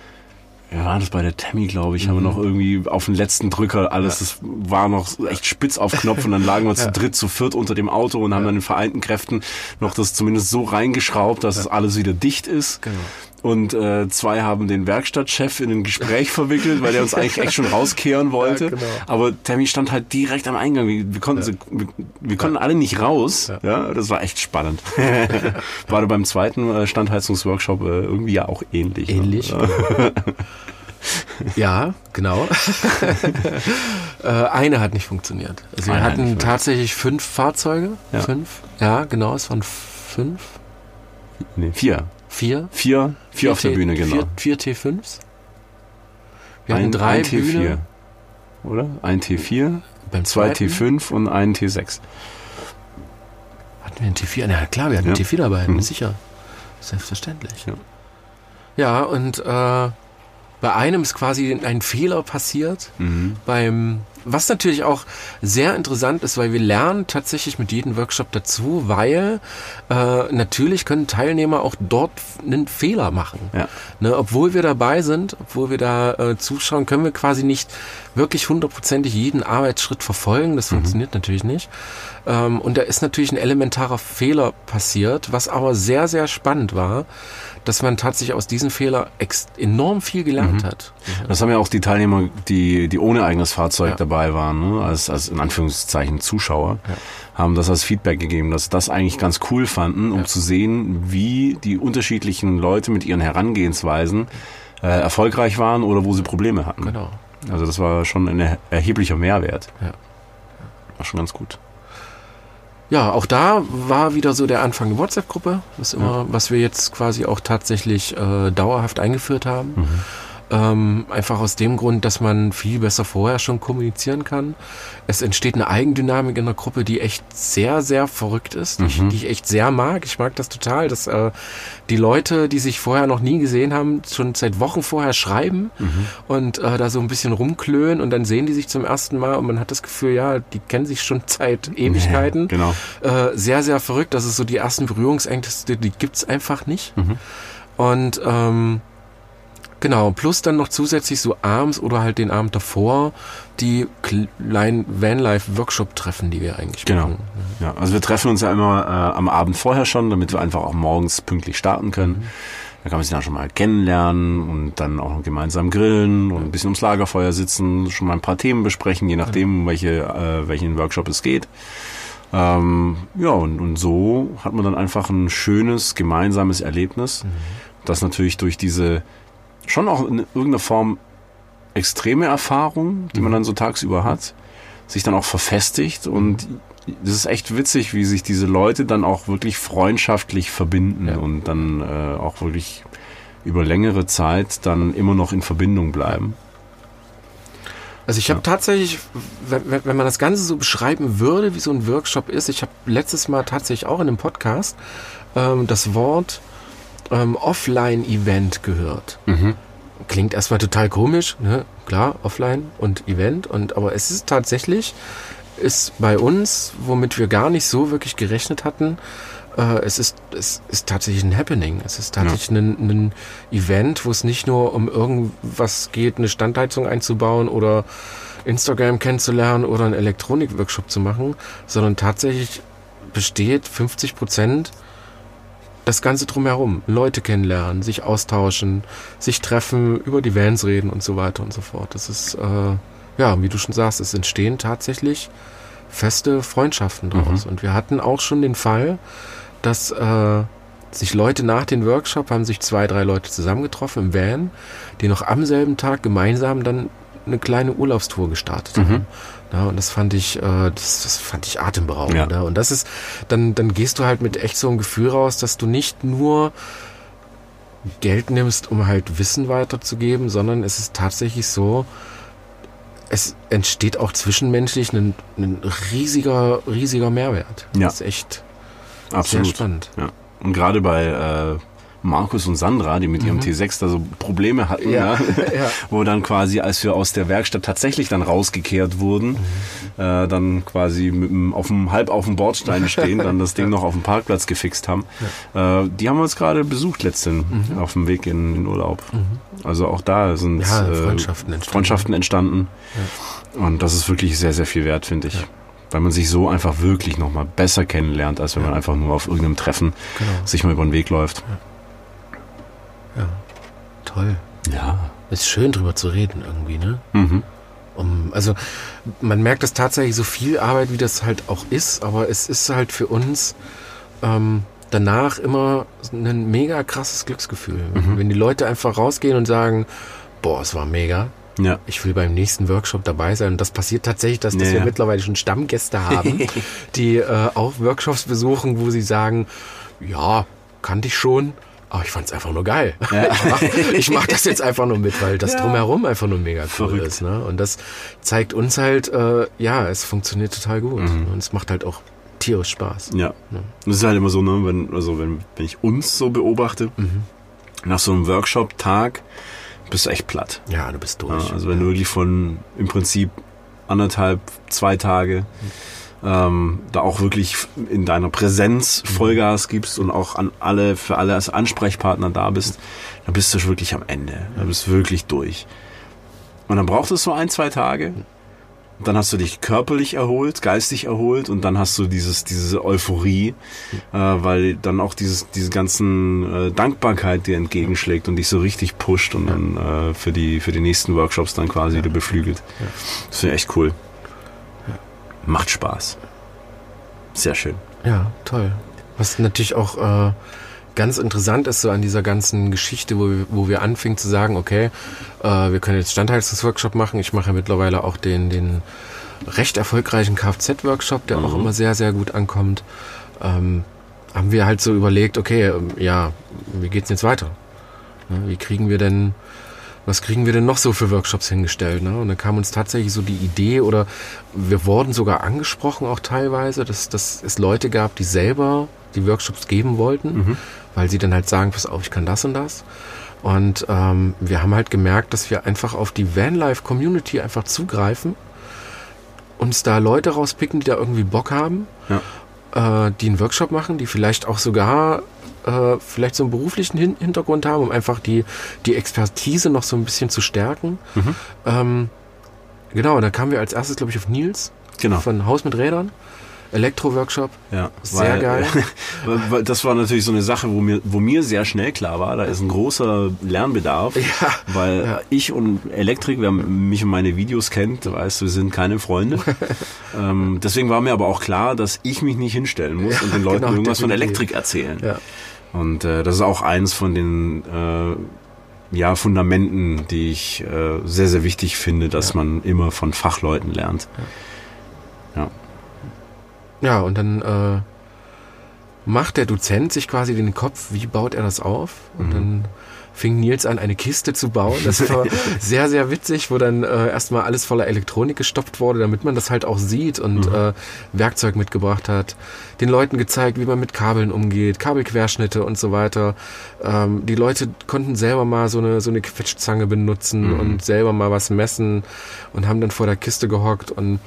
wir waren das bei der Tammy, glaube ich, haben wir Mhm. noch irgendwie auf den letzten Drücker alles, das war noch echt spitz auf Knopf und dann lagen wir zu dritt, zu viert unter dem Auto und haben dann in vereinten Kräften noch das zumindest so reingeschraubt, dass es alles wieder dicht ist. Genau. Und äh, zwei haben den Werkstattchef in ein Gespräch verwickelt, weil der uns eigentlich echt schon rauskehren wollte. Ja, genau. Aber Tammy stand halt direkt am Eingang. Wir, wir konnten, sie, wir, wir konnten alle nicht raus. Ja. das war echt spannend. war beim zweiten äh, Standheizungsworkshop äh, irgendwie ja auch ähnlich. ne? Ähnlich. Ja. Ja, genau. äh, eine hat nicht funktioniert. Also wir Eine hatten tatsächlich fünf Fahrzeuge. Ja. Fünf. Ja, genau, es waren fünf. Nee, vier. Vier. Vier, vier auf der T- Bühne, genau. Vier, vier T5s. Wir hatten ein, drei ein T4. Bühne. Oder? Ein T4, Beim zwei zweiten T5 und ein T6. Hatten wir einen T4? Na klar, wir hatten Ja. einen T4 dabei, Mhm. sicher. Selbstverständlich. Ja. Ja, und äh, bei einem ist quasi ein Fehler passiert. Mhm. Beim, was natürlich auch sehr interessant ist, weil wir lernen tatsächlich mit jedem Workshop dazu, weil äh, natürlich können Teilnehmer auch dort einen Fehler machen. Ja. Ne, obwohl wir dabei sind, obwohl wir da äh, zuschauen, können wir quasi nicht wirklich hundertprozentig jeden Arbeitsschritt verfolgen. Das funktioniert natürlich nicht. Ähm, und da ist natürlich ein elementarer Fehler passiert, was aber sehr, sehr spannend war, dass man tatsächlich aus diesem Fehler enorm viel gelernt hat. Das haben ja auch die Teilnehmer, die, die ohne eigenes Fahrzeug Ja. dabei waren, ne? als, als in Anführungszeichen Zuschauer, haben das als Feedback gegeben, dass sie das eigentlich ganz cool fanden, um zu sehen, wie die unterschiedlichen Leute mit ihren Herangehensweisen äh, erfolgreich waren oder wo sie Probleme hatten. Genau. Also das war schon ein er- erheblicher Mehrwert. Ja. War schon ganz gut. Ja, auch da war wieder so der Anfang eine WhatsApp-Gruppe, was immer, ja. was wir jetzt quasi auch tatsächlich äh, dauerhaft eingeführt haben. Mhm. Ähm, einfach aus dem Grund, dass man viel besser vorher schon kommunizieren kann. Es entsteht eine Eigendynamik in der Gruppe, die echt sehr, sehr verrückt ist, mhm. die, die, ich echt sehr mag. Ich mag das total, dass äh, die Leute, die sich vorher noch nie gesehen haben, schon seit Wochen vorher schreiben mhm. und äh, da so ein bisschen rumklönen und dann sehen die sich zum ersten Mal und man hat das Gefühl, ja, die kennen sich schon seit Ewigkeiten. Ja, genau. Äh, sehr, sehr verrückt. Das ist so die ersten Berührungsängste, die gibt's einfach nicht. Mhm. Und ähm, Genau, plus dann noch zusätzlich so abends oder halt den Abend davor die kleinen Vanlife-Workshop-Treffen, die wir eigentlich genau. machen. Ja, also wir treffen uns ja immer äh, am Abend vorher schon, damit wir einfach auch morgens pünktlich starten können. Mhm. Da kann man sich dann schon mal kennenlernen und dann auch gemeinsam grillen und ein bisschen ums Lagerfeuer sitzen, schon mal ein paar Themen besprechen, je nachdem, welche, äh, welchen Workshop es geht. Ähm, ja, und, und so hat man dann einfach ein schönes gemeinsames Erlebnis, mhm. das natürlich durch diese schon auch in irgendeiner Form extreme Erfahrung, die man mhm. dann so tagsüber hat, sich dann auch verfestigt und das ist echt witzig, wie sich diese Leute dann auch wirklich freundschaftlich verbinden ja. und dann äh, auch wirklich über längere Zeit dann immer noch in Verbindung bleiben. Also ich habe ja. tatsächlich, wenn, wenn man das Ganze so beschreiben würde, wie so ein Workshop ist, ich habe letztes Mal tatsächlich auch in einem Podcast ähm, das Wort ähm, Offline-Event gehört. Mhm. Klingt erstmal total komisch, ne? Klar, Offline und Event, und aber es ist tatsächlich, ist bei uns, womit wir gar nicht so wirklich gerechnet hatten, äh, es, ist, es ist tatsächlich ein Happening. Es ist tatsächlich ja. ein, ein Event, wo es nicht nur um irgendwas geht, eine Standheizung einzubauen oder Instagram kennenzulernen oder einen Elektronik-Workshop zu machen, sondern tatsächlich besteht 50 Prozent das Ganze drumherum. Leute kennenlernen, sich austauschen, sich treffen, über die Vans reden und so weiter und so fort. Das ist, äh, ja, wie du schon sagst, es entstehen tatsächlich feste Freundschaften daraus. Mhm. Und wir hatten auch schon den Fall, dass äh, sich Leute nach dem Workshop haben sich zwei, drei Leute zusammengetroffen im Van, die noch am selben Tag gemeinsam dann eine kleine Urlaubstour gestartet mhm. haben. Ja, und das fand ich, äh, das, das fand ich atemberaubend. Ja. Ne? Und das ist, dann, dann gehst du halt mit echt so einem Gefühl raus, dass du nicht nur Geld nimmst, um halt Wissen weiterzugeben, sondern es ist tatsächlich so, es entsteht auch zwischenmenschlich ein, ein riesiger, riesiger Mehrwert. Ja. Das ist echt Absolut. sehr spannend. Ja. Und gerade bei äh, Markus und Sandra, die mit ihrem mhm. T6 da so Probleme hatten, ja. ja. wo dann quasi, als wir aus der Werkstatt tatsächlich dann rausgekehrt wurden, mhm. äh, dann quasi mit dem, auf dem, halb auf dem Bordstein stehen, dann das Ding ja. noch auf dem Parkplatz gefixt haben. Äh, die haben wir uns gerade besucht letzten mhm. auf dem Weg in den Urlaub. Mhm. Also auch da sind äh, Freundschaften entstanden. Freundschaften entstanden. Und das ist wirklich sehr, sehr viel wert, finde ich weil man sich so einfach wirklich nochmal besser kennenlernt, als wenn ja. man einfach nur auf irgendeinem Treffen genau. sich mal über den Weg läuft. Ja. Toll. Ja. Ist schön drüber zu reden irgendwie, ne? Mhm. Um, also man merkt es tatsächlich so viel Arbeit, wie das halt auch ist, aber es ist halt für uns ähm, danach immer ein mega krasses Glücksgefühl. Mhm. Wenn die Leute einfach rausgehen und sagen, boah, es war mega. Ja. Ich will beim nächsten Workshop dabei sein. Und das passiert tatsächlich, dass, dass ja, wir ja. mittlerweile schon Stammgäste haben, die äh, auch Workshops besuchen, wo sie sagen, ja, kannte ich schon, aber oh, ich fand es einfach nur geil. Ja. Ich, mach, ich mach das jetzt einfach nur mit, weil das ja. drumherum einfach nur mega cool Verrückt. ist. Ne? Und das zeigt uns halt, äh, ja, es funktioniert total gut. Mhm. Und es macht halt auch tierisch Spaß. Ja. ja. Das ist halt immer so, ne, wenn, also wenn, wenn ich uns so beobachte, mhm. nach so einem Workshop-Tag bist du echt platt. Ja, du bist durch. also wenn du wirklich von im Prinzip anderthalb, zwei Tage mhm ähm, da auch wirklich in deiner Präsenz Vollgas gibst und auch an alle, für alle als Ansprechpartner da bist, dann bist du wirklich am Ende. Dann bist du wirklich durch. Und dann braucht es so ein, zwei Tage. Dann hast du dich körperlich erholt, geistig erholt und dann hast du dieses, diese Euphorie, äh, weil dann auch dieses, diese ganzen äh, Dankbarkeit dir entgegenschlägt und dich so richtig pusht und dann äh, für die, für die nächsten Workshops dann quasi wieder beflügelt. Das finde ich echt cool macht Spaß. Sehr schön. Ja, toll. Was natürlich auch äh, ganz interessant ist so an dieser ganzen Geschichte, wo wir, wo wir anfingen zu sagen, okay, äh, wir können jetzt Standheizungsworkshop machen. Ich mache ja mittlerweile auch den, den recht erfolgreichen Kfz-Workshop, der Mhm. auch immer sehr, sehr gut ankommt, ähm, haben wir halt so überlegt, okay, ähm, ja, wie geht's denn jetzt weiter? Ne, wie kriegen wir denn, was kriegen wir denn noch so für Workshops hingestellt? Ne? Und dann kam uns tatsächlich so die Idee oder wir wurden sogar angesprochen auch teilweise, dass, dass es Leute gab, die selber die Workshops geben wollten, weil sie dann halt sagen, pass auf, ich kann das und das. Und ähm, wir haben halt gemerkt, dass wir einfach auf die Vanlife-Community einfach zugreifen, uns da Leute rauspicken, die da irgendwie Bock haben, Ja. äh, die einen Workshop machen, die vielleicht auch sogar äh, vielleicht so einen beruflichen Hin Hintergrund haben, um einfach die, die Expertise noch so ein bisschen zu stärken. Mhm. Ähm, genau, da kamen wir als erstes, glaube ich, auf Nils Genau. von Haus mit Rädern, Elektro-Workshop. Ja, Sehr geil. weil- weil das war natürlich so eine Sache, wo mir, wo mir sehr schnell klar war, da ist ein großer Lernbedarf. Ja. Weil Ja. ich und Elektrik, wer mich und meine Videos kennt, weiß, wir sind keine Freunde. ähm, deswegen war mir aber auch klar, dass ich mich nicht hinstellen muss und den Leuten genau, irgendwas von definitiv. Elektrik erzählen. Und äh, das ist auch eins von den äh, ja, Fundamenten, die ich äh, sehr, sehr wichtig finde, dass Ja. man immer von Fachleuten lernt. Ja. Ja, und dann äh, macht der Dozent sich quasi den Kopf, wie baut er das auf? Und Mhm. dann fing Nils an, eine Kiste zu bauen. Das war sehr, sehr witzig, wo dann äh, erstmal alles voller Elektronik gestopft wurde, damit man das halt auch sieht und Mhm. äh, Werkzeug mitgebracht hat. Den Leuten gezeigt, wie man mit Kabeln umgeht, Kabelquerschnitte und so weiter. Ähm, die Leute konnten selber mal so eine, so eine Quetschzange benutzen Mhm. und selber mal was messen und haben dann vor der Kiste gehockt und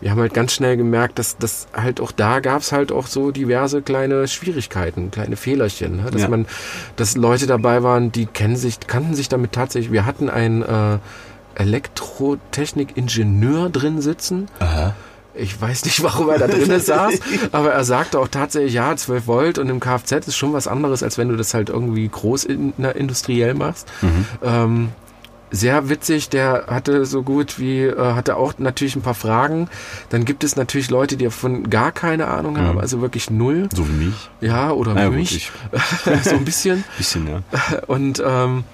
wir haben halt ganz schnell gemerkt, dass dass halt auch da gab's halt auch so diverse kleine Schwierigkeiten, kleine Fehlerchen, ne? dass Ja. man, dass Leute dabei waren, die kennen sich, kannten sich damit tatsächlich. Wir hatten einen äh, Elektrotechnik-Ingenieur drin sitzen. Aha. Ich weiß nicht, warum er da drinnen saß, aber er sagte auch tatsächlich, ja, 12 Volt und im Kfz ist schon was anderes, als wenn du das halt irgendwie groß in, na, industriell machst. Ähm, sehr witzig, der hatte so gut wie, äh, hatte auch natürlich ein paar Fragen. Dann gibt es natürlich Leute, die davon gar keine Ahnung haben, also wirklich null. So wie mich. Ja, oder Na mich. ich- so ein bisschen. Bisschen, ja. Und ähm,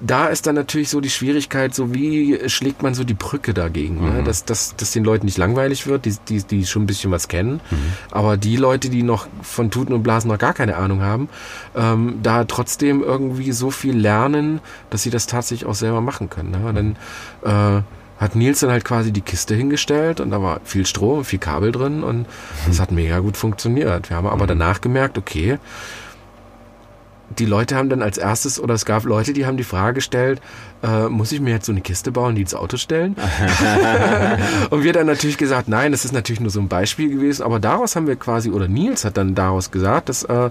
da ist dann natürlich so die Schwierigkeit, so wie schlägt man so die Brücke dagegen, ne? dass, dass, dass den Leuten nicht langweilig wird, die, die, die schon ein bisschen was kennen, aber die Leute, die noch von Tuten und Blasen noch gar keine Ahnung haben, ähm, da trotzdem irgendwie so viel lernen, dass sie das tatsächlich auch selber machen können. Ne? Und dann äh, hat Nils dann halt quasi die Kiste hingestellt und da war viel Strom, viel Kabel drin und das hat mega gut funktioniert. Wir haben aber danach gemerkt, okay, die Leute haben dann als erstes, oder es gab Leute, die haben die Frage gestellt, äh, muss ich mir jetzt so eine Kiste bauen, die ins Auto stellen? und wir dann natürlich gesagt, nein, das ist natürlich nur so ein Beispiel gewesen, aber daraus haben wir quasi, oder Nils hat dann daraus gesagt, dass äh,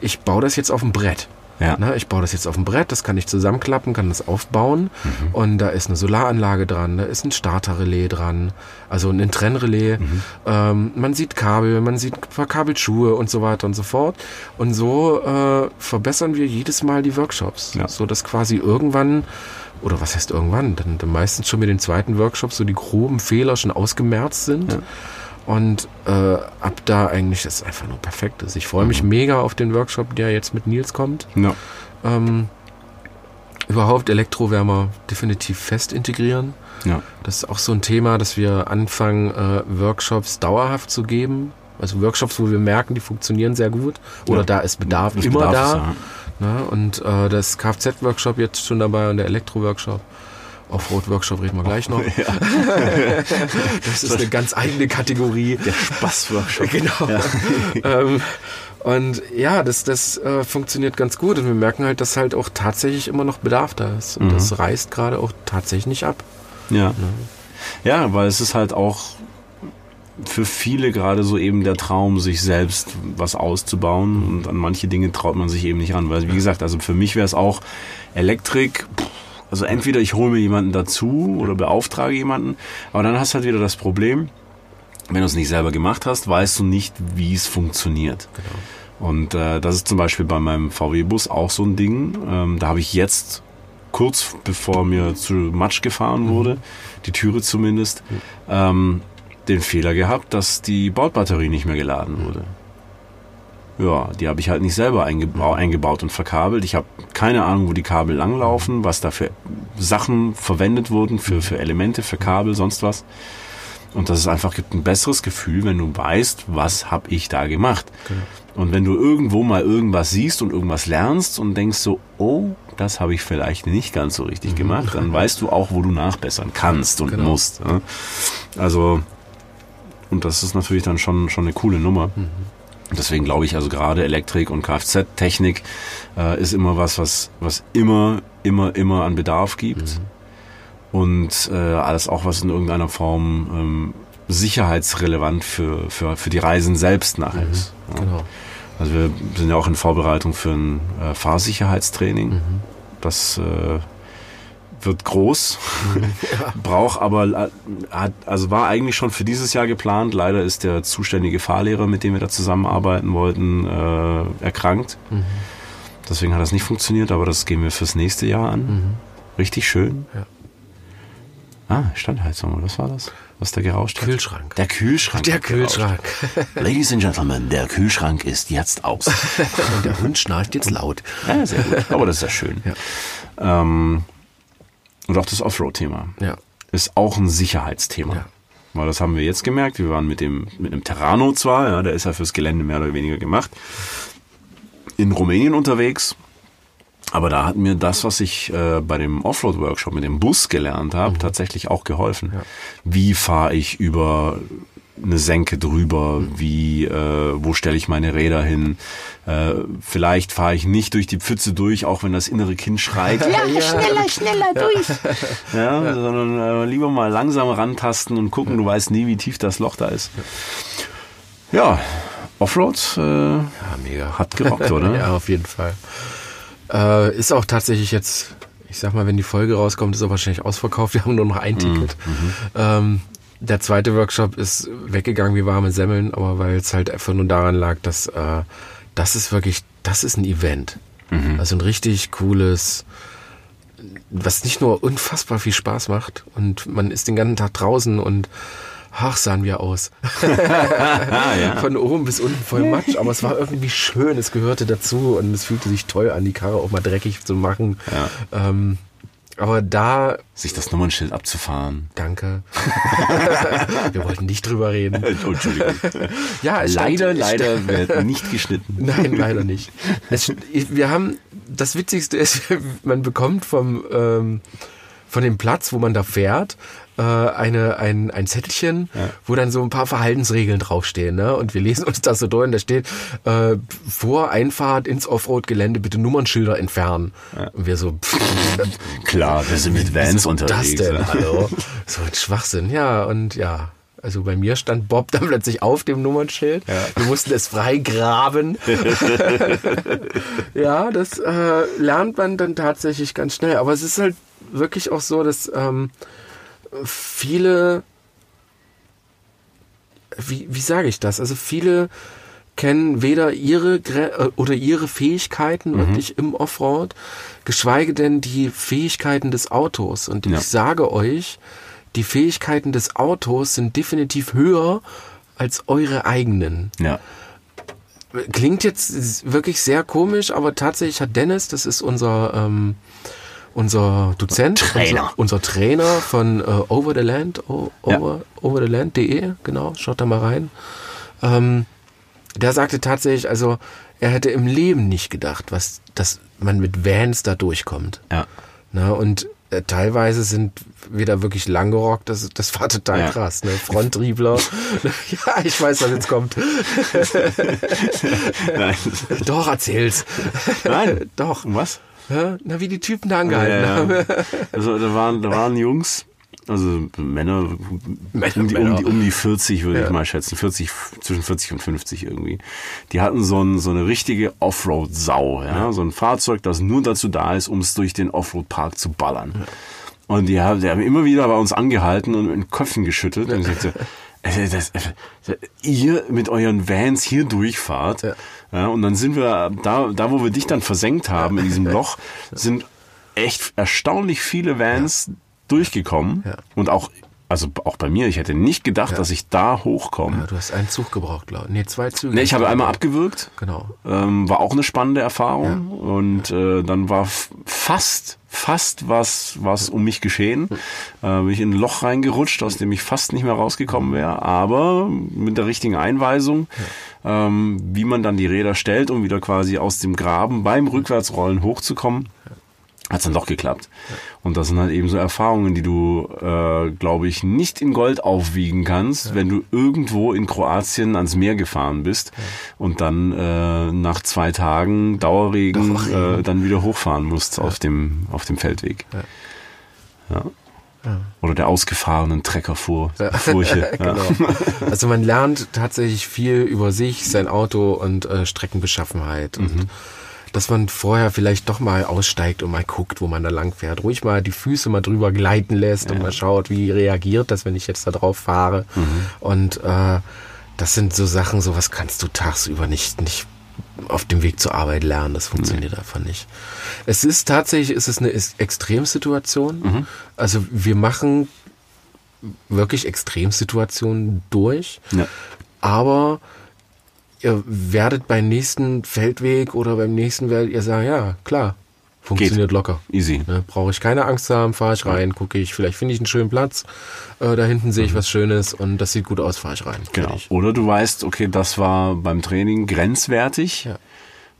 ich baue das jetzt auf dem Brett. Ja. Ne, ich baue das jetzt auf dem Brett, das kann ich zusammenklappen, kann das aufbauen und da ist eine Solaranlage dran, da ist ein Starterrelais dran, also ein Trennrelais. Ähm, man sieht Kabel, man sieht verkabelt Schuhe und so weiter und so fort. Und so äh, verbessern wir jedes Mal die Workshops, Ja. so dass quasi irgendwann oder was heißt irgendwann, dann, dann meistens schon mit den zweiten Workshops so die groben Fehler schon ausgemerzt sind. Ja. Und äh, ab da eigentlich das einfach nur perfekt ist. Ich freue mich mega auf den Workshop, der jetzt mit Nils kommt. Ja. Ähm, überhaupt Elektrowärmer definitiv fest integrieren. Ja. Das ist auch so ein Thema, dass wir anfangen, äh, Workshops dauerhaft zu geben. Also Workshops, wo wir merken, die funktionieren sehr gut. Oder Ja. da ist Bedarf Das immer Bedarf da. ist da. Ne? Und äh, das Kfz-Workshop jetzt schon dabei und der Elektro-Workshop. Offroad-Workshop reden wir gleich noch. das ist eine ganz eigene Kategorie. Der Spaßworkshop. Genau. ähm, und ja, das, das äh, funktioniert ganz gut. Und wir merken halt, dass halt auch tatsächlich immer noch Bedarf da ist. Und das reißt gerade auch tatsächlich nicht ab. Ja. Ja, weil es ist halt auch für viele gerade so eben der Traum, sich selbst was auszubauen und an manche Dinge traut man sich eben nicht ran. Weil, wie gesagt, also für mich wäre es auch Elektrik, pff, also entweder ich hole mir jemanden dazu oder beauftrage jemanden, aber dann hast du halt wieder das Problem, wenn du es nicht selber gemacht hast, weißt du nicht, wie es funktioniert. Und äh, das ist zum Beispiel bei meinem VW-Bus auch so ein Ding. Ähm, da habe ich jetzt kurz bevor mir zu Matsch gefahren wurde, die Türe zumindest, ähm, den Fehler gehabt, dass die Bordbatterie nicht mehr geladen wurde. Ja, die habe ich halt nicht selber eingeba eingebaut und verkabelt. Ich habe keine Ahnung, wo die Kabel langlaufen, was da für Sachen verwendet wurden, für, für Elemente, für Kabel, sonst was. Und das ist einfach gibt ein besseres Gefühl, wenn du weißt, was habe ich da gemacht. Und wenn du irgendwo mal irgendwas siehst und irgendwas lernst und denkst so, oh, das habe ich vielleicht nicht ganz so richtig gemacht, dann weißt du auch, wo du nachbessern kannst und Genau. musst. Ja? Also, und das ist natürlich dann schon, schon eine coole Nummer. Deswegen glaube ich, also gerade Elektrik und Kfz-Technik äh, ist immer was, was, was immer, immer, immer an Bedarf gibt. Und äh, alles auch, was in irgendeiner Form ähm, sicherheitsrelevant für, für, für die Reisen selbst nachher ist. Ja. Genau. Also wir sind ja auch in Vorbereitung für ein äh, Fahrsicherheitstraining. Das äh, wird groß, braucht aber, äh, hat, also war eigentlich schon für dieses Jahr geplant. Leider ist der zuständige Fahrlehrer, mit dem wir da zusammenarbeiten wollten, äh, erkrankt. Deswegen hat das nicht funktioniert, aber das gehen wir fürs nächste Jahr an. Richtig schön. Ja. Ah, Standheizung, was war das? Was da gerauscht hat? Kühlschrank. Der Kühlschrank. Der. Kühlschrank. Ladies and Gentlemen, der Kühlschrank ist jetzt aus. Und der Hund schnarcht jetzt laut. Ja, sehr gut. Aber das ist ja schön. Ähm, und auch das Offroad-Thema Ja. ist auch ein Sicherheitsthema. Ja. Weil das haben wir jetzt gemerkt. Wir waren mit dem mit einem Terrano zwar, ja, der ist ja fürs Gelände mehr oder weniger gemacht, in Rumänien unterwegs. Aber da hat mir das, was ich äh, bei dem Offroad-Workshop mit dem Bus gelernt habe, tatsächlich auch geholfen. Wie fahre ich über eine Senke drüber? Wie, äh, wo stelle ich meine Räder hin? Äh, vielleicht fahre ich nicht durch die Pfütze durch, auch wenn das innere Kind schreit. Ja, schneller, schneller durch. Ja, sondern äh, lieber mal langsam rantasten und gucken, du weißt nie, wie tief das Loch da ist. Ja, Offroad äh, Ja, mega. hat gerockt, oder? ja, auf jeden Fall. Äh, ist auch tatsächlich jetzt, ich sag mal, wenn die Folge rauskommt, ist er wahrscheinlich ausverkauft. Wir haben nur noch ein Ticket. Ähm, der zweite Workshop ist weggegangen wie warme Semmeln, aber weil es halt einfach nur daran lag, dass äh, das ist wirklich, das ist ein Event. Also ein richtig cooles, was nicht nur unfassbar viel Spaß macht und man ist den ganzen Tag draußen und ach, sahen wir aus. Von oben bis unten voll Matsch, aber es war irgendwie schön, es gehörte dazu und es fühlte sich toll an, die Karre auch mal dreckig zu machen. Ja. Ähm, aber da, Sich das Nummernschild abzufahren. danke. wir wollten nicht drüber reden. Oh, Entschuldigung. Ja, stand- leider, es leider wird nicht geschnitten. Nein, leider nicht. Es, wir haben, das Witzigste ist, man bekommt vom, ähm, von dem Platz, wo man da fährt, äh, eine, ein, ein Zettelchen, wo dann so ein paar Verhaltensregeln draufstehen. Ne? Und wir lesen uns das so durch und da steht, äh, vor Einfahrt ins Offroad-Gelände bitte Nummernschilder entfernen. Und wir so, pff, Klar, wir sind mit Vans unterwegs. das denn? ja. Hallo? So ein Schwachsinn. Ja, und ja. Also bei mir stand Bob dann plötzlich auf dem Nummernschild. Wir mussten es frei graben. ja, das äh, lernt man dann tatsächlich ganz schnell. Aber es ist halt wirklich auch so, dass ähm, viele, wie, wie sage ich das? Also viele kennen weder ihre Gre äh, oder ihre Fähigkeiten wirklich im Offroad, geschweige denn die Fähigkeiten des Autos. Und Ja. ich sage euch, die Fähigkeiten des Autos sind definitiv höher als eure eigenen. Ja. Klingt jetzt wirklich sehr komisch, aber tatsächlich hat Dennis, das ist unser ähm, unser Dozent, Trainer. Unser, unser Trainer von äh, Over the Land, o, Ja. over, overtheland.de, genau, schaut da mal rein. Ähm, der sagte tatsächlich, also er hätte im Leben nicht gedacht, was, dass man mit Vans da durchkommt. Ja. Na, und äh, teilweise sind wir da wirklich langgerockt, das, das war total Ja. krass. Ne? Frontriebler. ja, ich weiß, was jetzt kommt. Nein. Doch, erzähl's. Nein. Doch. Was? Na, wie die Typen da angehalten Ja, haben. ja. Also da waren, da waren Jungs, also Männer, Männer, um, die, um, Männer. die, um die 40 würde Ja. ich mal schätzen, 40, zwischen 40 und 50 irgendwie. Die hatten so, ein, so eine richtige Offroad-Sau, ja? so ein Fahrzeug, das nur dazu da ist, um es durch den Offroad-Park zu ballern. Und die haben, die haben immer wieder bei uns angehalten und den Köpfen geschüttelt und ich sagte, äh, das, äh, ihr mit euren Vans hier durchfahrt, Ja. Ja, und dann sind wir da, da wo wir dich dann versenkt haben in diesem Loch, sind echt erstaunlich viele Vans durchgekommen und auch also auch bei mir, ich hätte nicht gedacht, dass ich da hochkomme. Ja, du hast einen Zug gebraucht, glaube ich. Nee, zwei Züge. Nee, ich habe einmal abgewürgt. Genau. Ähm, war auch eine spannende Erfahrung. Und äh, dann war fast, fast was, was um mich geschehen. Äh, bin ich in ein Loch reingerutscht, aus dem ich fast nicht mehr rausgekommen wäre. Aber mit der richtigen Einweisung, ähm, wie man dann die Räder stellt, um wieder quasi aus dem Graben beim Rückwärtsrollen hochzukommen, hat's dann doch geklappt. Und das sind halt eben so Erfahrungen, die du, äh, glaube ich, nicht in Gold aufwiegen kannst, wenn du irgendwo in Kroatien ans Meer gefahren bist und dann äh, nach zwei Tagen Dauerregen äh, dann wieder hochfahren musst auf dem auf dem Feldweg. Ja. Oder der ausgefahrenen Treckerfurche. Ja. genau. Also man lernt tatsächlich viel über sich, sein Auto und äh, Streckenbeschaffenheit Mhm. und dass man vorher vielleicht doch mal aussteigt und mal guckt, wo man da lang fährt. Ruhig mal die Füße mal drüber gleiten lässt und mal schaut, wie reagiert das, wenn ich jetzt da drauf fahre. Mhm. Und äh, das sind so Sachen, sowas kannst du tagsüber nicht, nicht auf dem Weg zur Arbeit lernen. Das funktioniert einfach nicht. Es ist tatsächlich, es ist eine Ex- Extremsituation. Mhm. Also wir machen wirklich Extremsituationen durch. Ja. Aber ihr werdet beim nächsten Feldweg oder beim nächsten werdet ihr sagen, ja, klar, funktioniert locker. Easy. Ne, Brauche ich keine Angst haben, fahre ich rein, gucke ich, vielleicht finde ich einen schönen Platz, äh, da hinten sehe ich was Schönes und das sieht gut aus, fahre ich rein. Mhm. Genau. Fertig. Oder du weißt, okay, das war beim Training grenzwertig. Ja.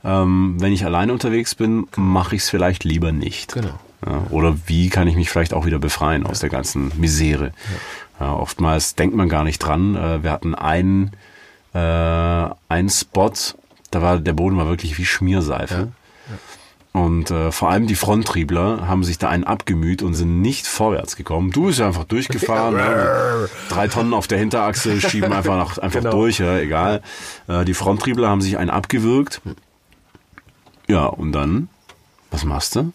Ähm, wenn ich alleine unterwegs bin, mache ich es vielleicht lieber nicht. Genau. Ja, oder wie kann ich mich vielleicht auch wieder befreien aus der ganzen Misere? Ja. oftmals denkt man gar nicht dran. Äh, wir hatten einen, äh, einen Spot, da war der Boden war wirklich wie Schmierseife. Und äh, vor allem die Fronttriebler haben sich da einen abgemüht und sind nicht vorwärts gekommen. Du bist ja einfach durchgefahren. ne? Drei Tonnen auf der Hinterachse schieben einfach, nach, einfach Genau. durch, ja, egal. Äh, die Fronttriebler haben sich einen abgewürgt. Ja, und dann, was machst du?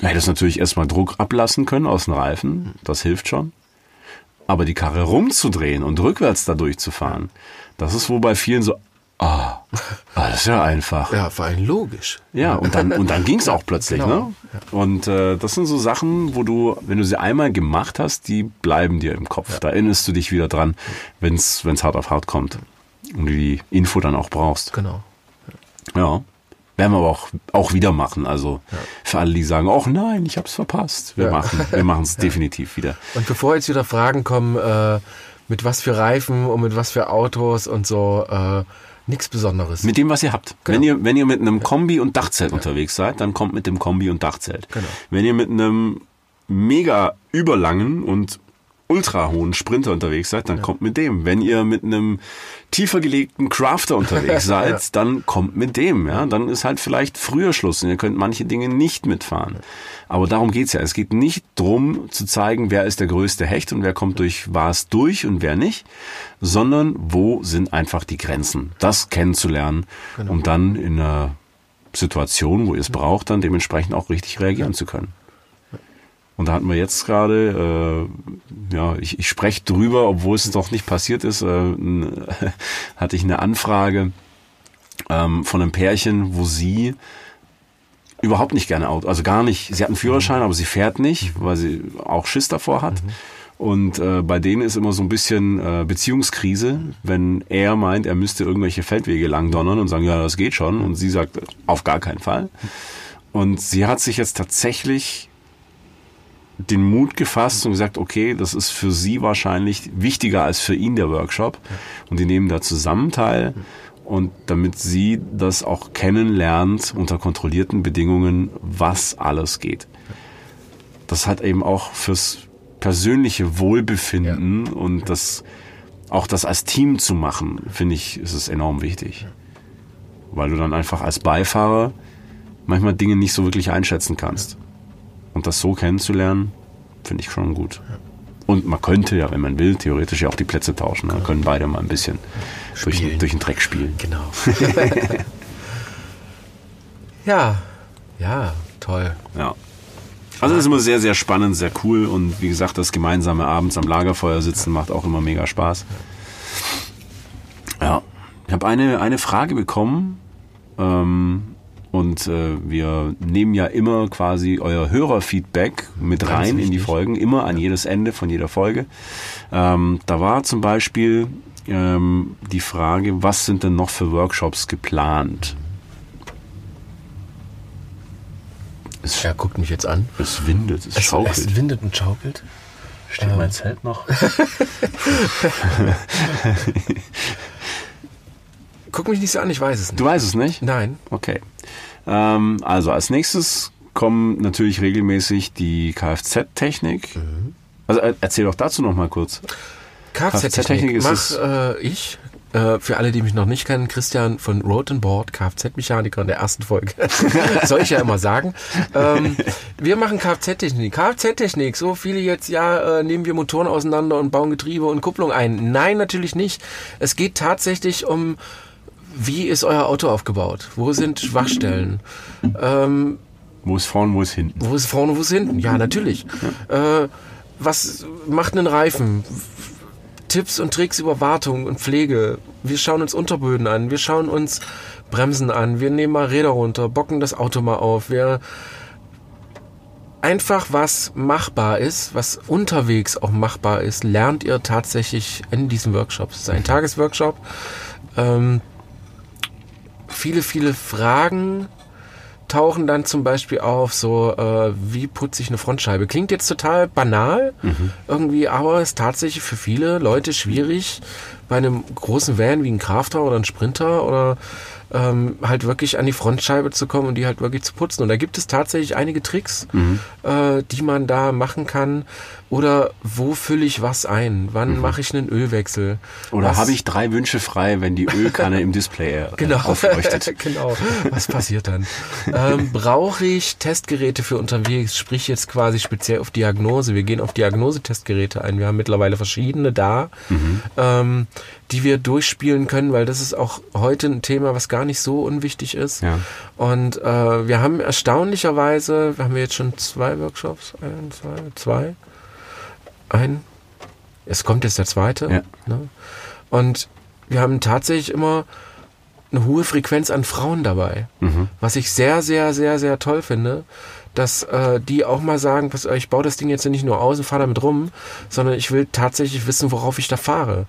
Du hättest natürlich erstmal Druck ablassen können aus den Reifen. Das hilft schon. Aber die Karre rumzudrehen und rückwärts da durchzufahren, das ist wohl bei vielen so, ah, ah, das ist ja einfach. Ja, vor allem logisch. Ja, und dann, und dann ging's auch plötzlich, Genau. ne? Und äh, das sind so Sachen, wo du, wenn du sie einmal gemacht hast, die bleiben dir im Kopf. Da erinnerst du dich wieder dran, wenn's wenn's hart auf hart kommt. Und du die Info dann auch brauchst. Genau. Ja. Werden wir aber auch, auch wieder machen. Also für alle, die sagen, ach nein, ich hab's verpasst. Wir Ja. machen wir machen's definitiv wieder. Und bevor jetzt wieder Fragen kommen, äh, mit was für Reifen und mit was für Autos und so, äh, nichts Besonderes. Mit dem, was ihr habt. Genau. Wenn ihr, wenn ihr mit einem Kombi und Dachzelt unterwegs seid, dann kommt mit dem Kombi und Dachzelt. Genau. Wenn ihr mit einem mega überlangen und ultra hohen Sprinter unterwegs seid, dann kommt mit dem. Wenn ihr mit einem tiefer gelegten Crafter unterwegs seid, dann kommt mit dem. Ja, dann ist halt vielleicht früher Schluss und ihr könnt manche Dinge nicht mitfahren. Aber darum geht's ja. Es geht nicht drum zu zeigen, wer ist der größte Hecht und wer kommt durch was durch und wer nicht, sondern wo sind einfach die Grenzen. Das kennenzulernen, um dann in einer Situation, wo ihr es braucht, dann dementsprechend auch richtig reagieren zu können. Und da hatten wir jetzt gerade, äh, ja, ich, ich spreche drüber, obwohl es noch nicht passiert ist, äh, hatte ich eine Anfrage ähm, von einem Pärchen, wo sie überhaupt nicht gerne Auto, also gar nicht, sie hat einen Führerschein, aber sie fährt nicht, weil sie auch Schiss davor hat. Und äh, bei denen ist immer so ein bisschen äh, Beziehungskrise, wenn er meint, er müsste irgendwelche Feldwege lang donnern und sagen, ja, das geht schon. Und sie sagt, auf gar keinen Fall. Und sie hat sich jetzt tatsächlich den Mut gefasst und gesagt, okay, das ist für sie wahrscheinlich wichtiger als für ihn der Workshop. Und die nehmen da zusammen teil. Und damit sie das auch kennenlernt unter kontrollierten Bedingungen, was alles geht. Das hat eben auch fürs persönliche Wohlbefinden und das auch das als Team zu machen, finde ich, ist es enorm wichtig. Weil du dann einfach als Beifahrer manchmal Dinge nicht so wirklich einschätzen kannst. Und das so kennenzulernen, finde ich schon gut. Und man könnte ja, wenn man will, theoretisch ja auch die Plätze tauschen. Dann können beide mal ein bisschen durch, durch den Dreck spielen. Genau. ja, ja, toll. Ja. Also das ist immer sehr, sehr spannend, sehr cool und wie gesagt, das gemeinsame abends am Lagerfeuer sitzen macht auch immer mega Spaß. Ja. Ich habe eine, eine Frage bekommen, ähm, und äh, wir nehmen ja immer quasi euer Hörerfeedback mit rein in die Folgen, immer an jedes Ende von jeder Folge. Ähm, da war zum Beispiel ähm, die Frage, was sind denn noch für Workshops geplant? Es, Er guckt mich jetzt an. es windet, es, Es, schaukelt. es windet und schaukelt. Steht mein Zelt noch? Guck mich nicht so an, ich weiß es nicht. Du weißt es nicht? Nein. Okay. Ähm, also als nächstes kommen natürlich regelmäßig die Kfz-Technik. Mhm. Also äh, erzähl doch dazu noch mal kurz. Kfz-Technik ist mach äh, ich. Äh, für alle, die mich noch nicht kennen, Christian von Road and Board, Kfz-Mechaniker in der ersten Folge. Soll ich ja immer sagen. Ähm, wir machen Kfz-Technik. Kfz-Technik, so viele jetzt, ja, äh, nehmen wir Motoren auseinander und bauen Getriebe und Kupplung ein. Nein, natürlich nicht. Es geht tatsächlich um, wie ist euer Auto aufgebaut? Wo sind Schwachstellen? Ähm, Wo ist vorne, wo ist hinten? wo ist vorne, wo ist hinten? Ja, natürlich. Äh, was macht einen Reifen? Tipps und Tricks über Wartung und Pflege. Wir schauen uns Unterböden an, wir schauen uns Bremsen an, wir nehmen mal Räder runter, bocken das Auto mal auf. Wir einfach was machbar ist, was unterwegs auch machbar ist, lernt ihr tatsächlich in diesen Workshops. Es ist ein Tagesworkshop. Ähm, viele, viele Fragen tauchen dann zum Beispiel auf, so äh, wie putze ich eine Frontscheibe. Klingt jetzt total banal irgendwie, aber ist tatsächlich für viele Leute schwierig, bei einem großen Van wie ein Crafter oder ein Sprinter oder ähm, halt wirklich an die Frontscheibe zu kommen und die halt wirklich zu putzen. Und da gibt es tatsächlich einige Tricks, äh, die man da machen kann. Oder wo fülle ich was ein? Wann mache ich einen Ölwechsel? Oder habe ich drei Wünsche frei, wenn die Ölkanne im Display äh, Genau. aufleuchtet? genau. Was passiert dann? ähm, Brauche ich Testgeräte für unterwegs? Sprich jetzt quasi speziell auf Diagnose. Wir gehen auf Diagnosetestgeräte ein. Wir haben mittlerweile verschiedene da, ähm, die wir durchspielen können, weil das ist auch heute ein Thema, was gar nicht so unwichtig ist. Ja. Und äh, wir haben erstaunlicherweise, wir haben jetzt schon zwei Workshops, ein, zwei, zwei, ein. Es kommt jetzt der zweite. Ja. Ne? Und wir haben tatsächlich immer eine hohe Frequenz an Frauen dabei. Was ich sehr, sehr, sehr, sehr toll finde, dass äh, die auch mal sagen, auf, ich baue das Ding jetzt nicht nur aus und fahre damit rum, sondern ich will tatsächlich wissen, worauf ich da fahre.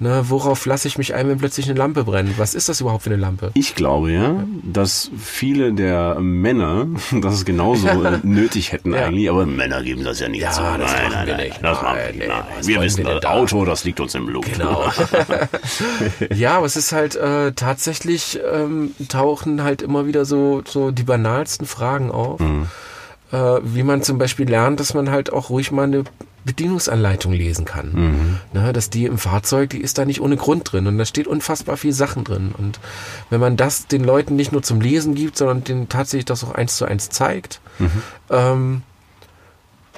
Ne, worauf lasse ich mich ein, wenn plötzlich eine Lampe brennt? Was ist das überhaupt für eine Lampe? Ich glaube ja, dass viele der Männer das genauso äh, nötig hätten Ja. eigentlich, aber Männer geben das ja nicht Ja, zu. das nein, machen nein, wir nein, nicht. das machen Nein, wir nicht. was Wir wissen, wir das da? Auto, das liegt uns im Blut. Genau. ja, aber es ist halt äh, tatsächlich ähm, tauchen halt immer wieder so so die banalsten Fragen auf, äh, wie man zum Beispiel lernt, dass man halt auch ruhig mal eine Bedienungsanleitung lesen kann. Ne, dass die im Fahrzeug, die ist da nicht ohne Grund drin und da steht unfassbar viel Sachen drin. Und wenn man das den Leuten nicht nur zum Lesen gibt, sondern denen tatsächlich das auch eins zu eins zeigt, ähm,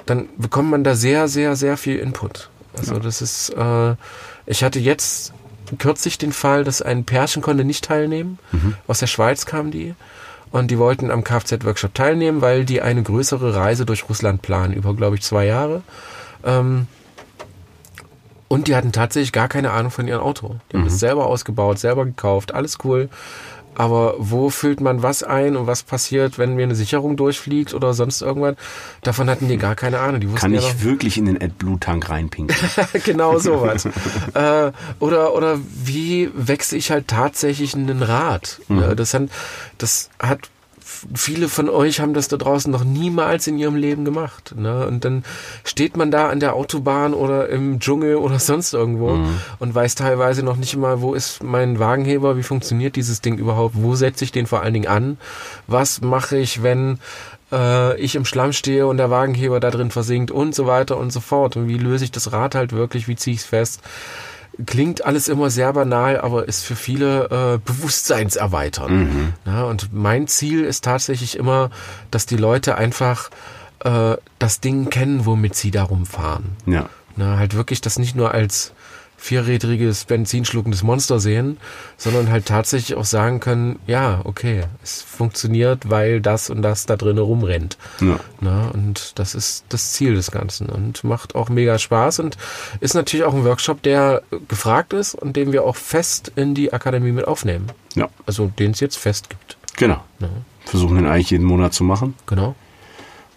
dann bekommt man da sehr, sehr, sehr viel Input. Also das ist, äh, ich hatte jetzt kürzlich den Fall, dass ein Pärchen konnte nicht teilnehmen. Aus der Schweiz kamen die. Und die wollten am Kfz-Workshop teilnehmen, weil die eine größere Reise durch Russland planen, über, glaube ich, zwei Jahre. Ähm, und die hatten tatsächlich gar keine Ahnung von ihrem Auto. Die haben es selber ausgebaut, selber gekauft, alles cool. Aber wo füllt man was ein und was passiert, wenn mir eine Sicherung durchfliegt oder sonst irgendwas? Davon hatten die gar keine Ahnung. Die wussten Kann ja ich noch, wirklich in den AdBlue-Tank reinpinkeln? genau sowas. äh, oder, oder wie wechsle ich halt tatsächlich einen Rad? Ja, das, hat, das hat viele von euch haben das da draußen noch niemals in ihrem Leben gemacht. Ne? Und dann steht man da an der Autobahn oder im Dschungel oder sonst irgendwo und weiß teilweise noch nicht mal, wo ist mein Wagenheber, wie funktioniert dieses Ding überhaupt, wo setze ich den vor allen Dingen an, was mache ich, wenn äh, ich im Schlamm stehe und der Wagenheber da drin versinkt und so weiter und so fort. Und wie löse ich das Rad halt wirklich, wie ziehe ich es fest? Klingt alles immer sehr banal, aber ist für viele äh, bewusstseinserweiternd. Ja, und mein Ziel ist tatsächlich immer, dass die Leute einfach äh, das Ding kennen, womit sie darum fahren. ja. Na, halt wirklich das nicht nur als vierrädriges, benzinschluckendes Monster sehen, sondern halt tatsächlich auch sagen können, ja, okay, es funktioniert, weil das und das da drinnen rumrennt. Ja. Na, und das ist das Ziel des Ganzen und macht auch mega Spaß und ist natürlich auch ein Workshop, der gefragt ist und den wir auch fest in die Akademie mit aufnehmen. Ja, Also den es jetzt fest gibt. genau. Ne? versuchen den eigentlich jeden Monat zu machen. Genau.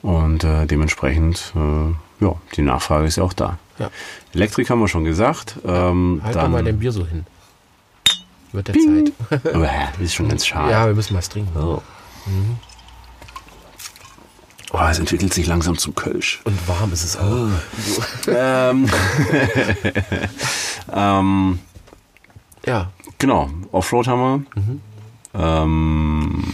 Und äh, dementsprechend, äh, ja, die Nachfrage ist ja auch da. Ja. Elektrik haben wir schon gesagt. Ähm, Halt doch dann, mal dein Bier so hin. Wird der Zeit. Aber, äh, das ist schon ganz schade. Ja, wir müssen was trinken. Oh. Oh, es entwickelt sich langsam zum Kölsch. Und warm ist es auch. ähm, ähm, Ja. genau, Offroad haben wir. Ähm,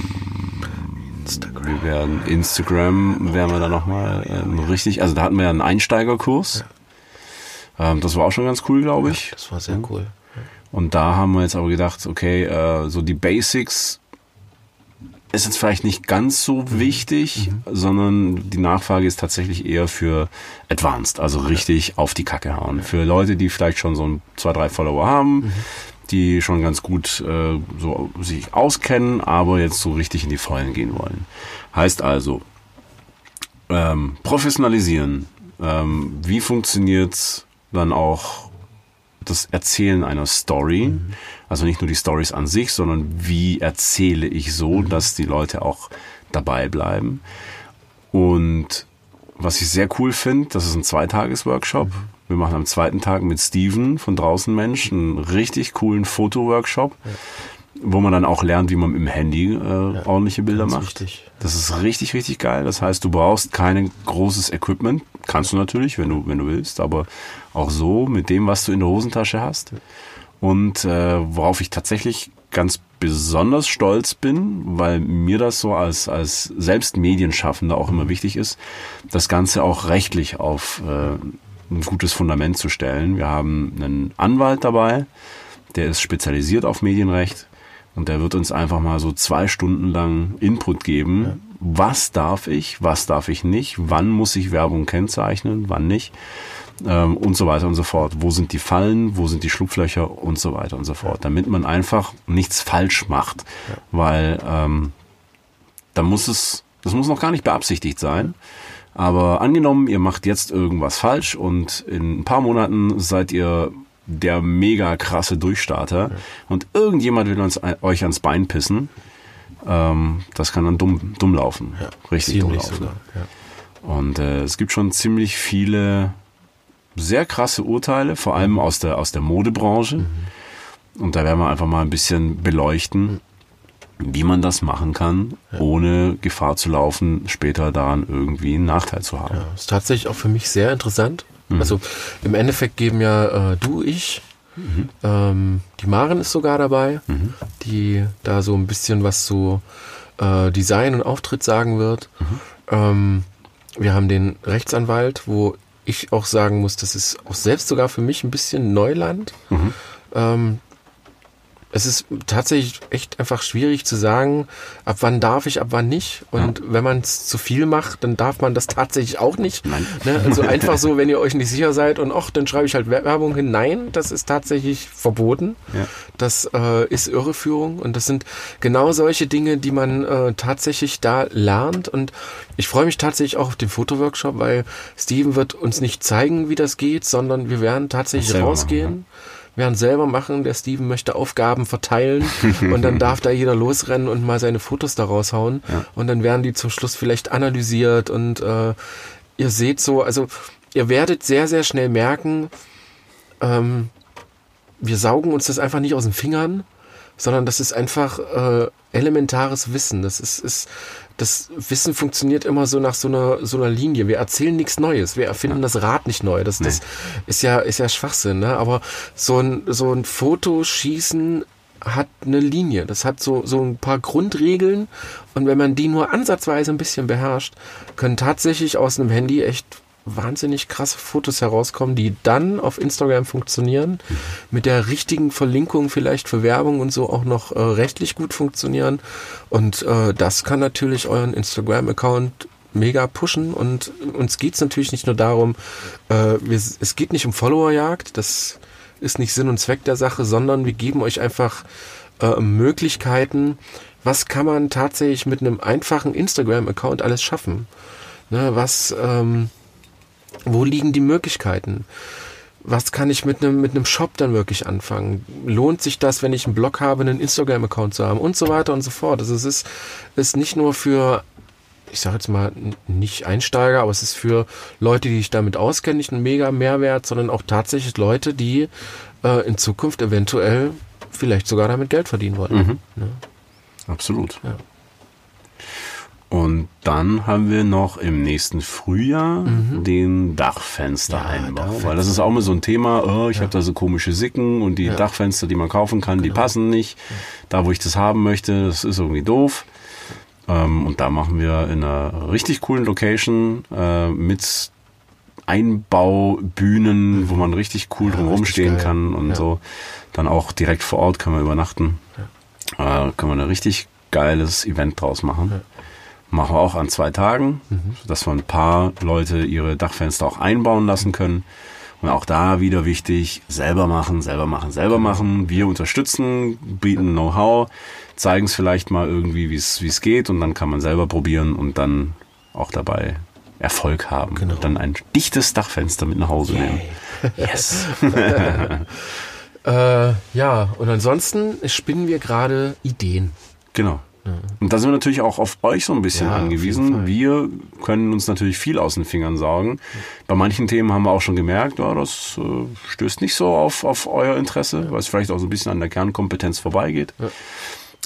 wir werden Instagram werden wir da nochmal ähm, richtig, also da hatten wir ja einen Einsteigerkurs. Ähm, das war auch schon ganz cool, glaube ich. Das war sehr cool. Und da haben wir jetzt aber gedacht, okay, äh, so die Basics ist jetzt vielleicht nicht ganz so wichtig, sondern die Nachfrage ist tatsächlich eher für Advanced, also richtig auf die Kacke hauen. Für Leute, die vielleicht schon so ein, zwei, drei Follower haben, die schon ganz gut äh, so sich auskennen, aber jetzt so richtig in die Vollen gehen wollen. Heißt also, ähm, professionalisieren. Ähm, wie funktioniert dann auch das Erzählen einer Story? Also nicht nur die Stories an sich, sondern wie erzähle ich so, dass die Leute auch dabei bleiben. Und was ich sehr cool finde, das ist ein Zweitages-Workshop. Wir machen am zweiten Tag mit Steven von Draußen Mensch einen richtig coolen Fotoworkshop, wo man dann auch lernt, wie man mit dem Handy äh, ordentliche Bilder macht. wichtig. Das ist richtig, richtig geil. Das heißt, du brauchst kein großes Equipment. Kannst du natürlich, wenn du, wenn du willst, aber auch so mit dem, was du in der Hosentasche hast. Und äh, worauf ich tatsächlich ganz besonders stolz bin, weil mir das so als, als selbst Medienschaffender auch immer wichtig ist, das Ganze auch rechtlich auf äh, ein gutes Fundament zu stellen. Wir haben einen Anwalt dabei, der ist spezialisiert auf Medienrecht und der wird uns einfach mal so zwei Stunden lang Input geben. Was darf ich, was darf ich nicht, wann muss ich Werbung kennzeichnen, wann nicht ähm, und so weiter und so fort. Wo sind die Fallen, wo sind die Schlupflöcher und so weiter und so fort. Damit man einfach nichts falsch macht, weil ähm, da muss es, das muss noch gar nicht beabsichtigt sein. Aber angenommen, ihr macht jetzt irgendwas falsch und in ein paar Monaten seid ihr der mega krasse Durchstarter und irgendjemand will uns, euch ans Bein pissen, ähm, das kann dann dumm, dumm laufen. Richtig dumm laufen. sogar. Ja. Und äh, es gibt schon ziemlich viele sehr krasse Urteile, vor allem aus der, aus der Modebranche. Und da werden wir einfach mal ein bisschen beleuchten, wie man das machen kann, ohne Gefahr zu laufen, später daran irgendwie einen Nachteil zu haben. Ja, ist tatsächlich auch für mich sehr interessant. Mhm. Also im Endeffekt geben ja äh, du, ich, Mhm. ähm, die Maren ist sogar dabei, die da so ein bisschen was zu äh, Design und Auftritt sagen wird. Mhm. Ähm, wir haben den Rechtsanwalt, wo ich auch sagen muss, das ist auch selbst sogar für mich ein bisschen Neuland. Mhm. Ähm, es ist tatsächlich echt einfach schwierig zu sagen, ab wann darf ich, ab wann nicht. Und wenn man es zu viel macht, dann darf man das tatsächlich auch nicht. Ne? Also einfach so, wenn ihr euch nicht sicher seid und ach, dann schreibe ich halt Werbung hin. Nein, das ist tatsächlich verboten. Ja. Das äh, ist Irreführung und das sind genau solche Dinge, die man äh, tatsächlich da lernt. Und ich freue mich tatsächlich auch auf den Fotoworkshop, weil Steven wird uns nicht zeigen, wie das geht, sondern wir werden tatsächlich rausgehen. machen, werden selber machen. Der Steven möchte Aufgaben verteilen und dann darf da jeder losrennen und mal seine Fotos da raushauen. Und dann werden die zum Schluss vielleicht analysiert und äh, ihr seht so, also ihr werdet sehr, sehr schnell merken, ähm, wir saugen uns das einfach nicht aus den Fingern, sondern das ist einfach äh, elementares Wissen. Das ist, ist das Wissen funktioniert immer so nach so einer so einer Linie. Wir erzählen nichts Neues, wir erfinden das Rad nicht neu. Das, das ist ja ist ja Schwachsinn. Ne? Aber so ein so ein Fotoschießen hat eine Linie. Das hat so so ein paar Grundregeln und wenn man die nur ansatzweise ein bisschen beherrscht, können tatsächlich aus einem Handy echt wahnsinnig krasse Fotos herauskommen, die dann auf Instagram funktionieren, mit der richtigen Verlinkung vielleicht für Werbung und so auch noch äh, rechtlich gut funktionieren. Und äh, das kann natürlich euren Instagram-Account mega pushen und uns geht's natürlich nicht nur darum, äh, wir, es geht nicht um Followerjagd, das ist nicht Sinn und Zweck der Sache, sondern wir geben euch einfach äh, Möglichkeiten, was kann man tatsächlich mit einem einfachen Instagram-Account alles schaffen. Ne, was, ähm, wo liegen die Möglichkeiten? was kann ich mit einem mit einem Shop dann wirklich anfangen? Lohnt sich das, wenn ich einen Blog habe, einen Instagram-Account zu haben und so weiter und so fort? Also es ist, ist nicht nur für ich sage jetzt mal nicht Einsteiger, aber es ist für Leute, die sich damit auskennen, nicht ein mega Mehrwert, sondern auch tatsächlich Leute, die äh, in Zukunft eventuell vielleicht sogar damit Geld verdienen wollen. Mhm. Ne? Absolut. Ja. Und dann haben wir noch im nächsten Frühjahr den Dachfenstereinbau. Mhm. Ja, Dachfenster. Weil das ist auch immer so ein Thema, oh, ich habe da so komische Sicken und die Ja. Genau. Dachfenster, die man kaufen kann, die passen nicht. Da, wo ich das haben möchte, das ist irgendwie doof. Ähm, und da machen wir in einer richtig coolen Location äh, mit Einbaubühnen, wo man richtig cool Ja, drumherum richtig stehen geil. kann und Ja. so. Dann auch direkt vor Ort können wir übernachten. Äh, können wir ein richtig geiles Event draus machen. Machen wir auch an zwei Tagen, Mhm. dass wir ein paar Leute ihre Dachfenster auch einbauen lassen können. Und auch da wieder wichtig, selber machen, selber machen, selber machen. Wir unterstützen, bieten Know-how, zeigen es vielleicht mal irgendwie, wie es wie es geht und dann kann man selber probieren und dann auch dabei Erfolg haben. Genau. Und dann ein dichtes Dachfenster mit nach Hause nehmen. Yes. Äh, ja, und ansonsten spinnen wir gerade Ideen. Genau. Und da sind wir natürlich auch auf euch so ein bisschen Ja, angewiesen. Wir können uns natürlich viel aus den Fingern saugen. Bei manchen Themen haben wir auch schon gemerkt, ja, das äh, stößt nicht so auf, auf euer Interesse, weil es vielleicht auch so ein bisschen an der Kernkompetenz vorbeigeht.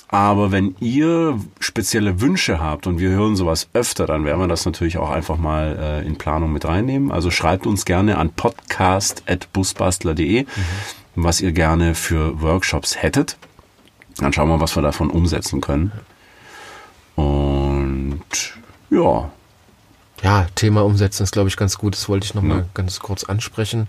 Aber wenn ihr spezielle Wünsche habt und wir hören sowas öfter, dann werden wir das natürlich auch einfach mal äh, in Planung mit reinnehmen. Also schreibt uns gerne an podcast.busbastler.de, was ihr gerne für Workshops hättet. Dann schauen wir, was wir davon umsetzen können. Und ja, Ja, Thema umsetzen ist, glaube ich, ganz gut. Das wollte ich nochmal Ja. ganz kurz ansprechen.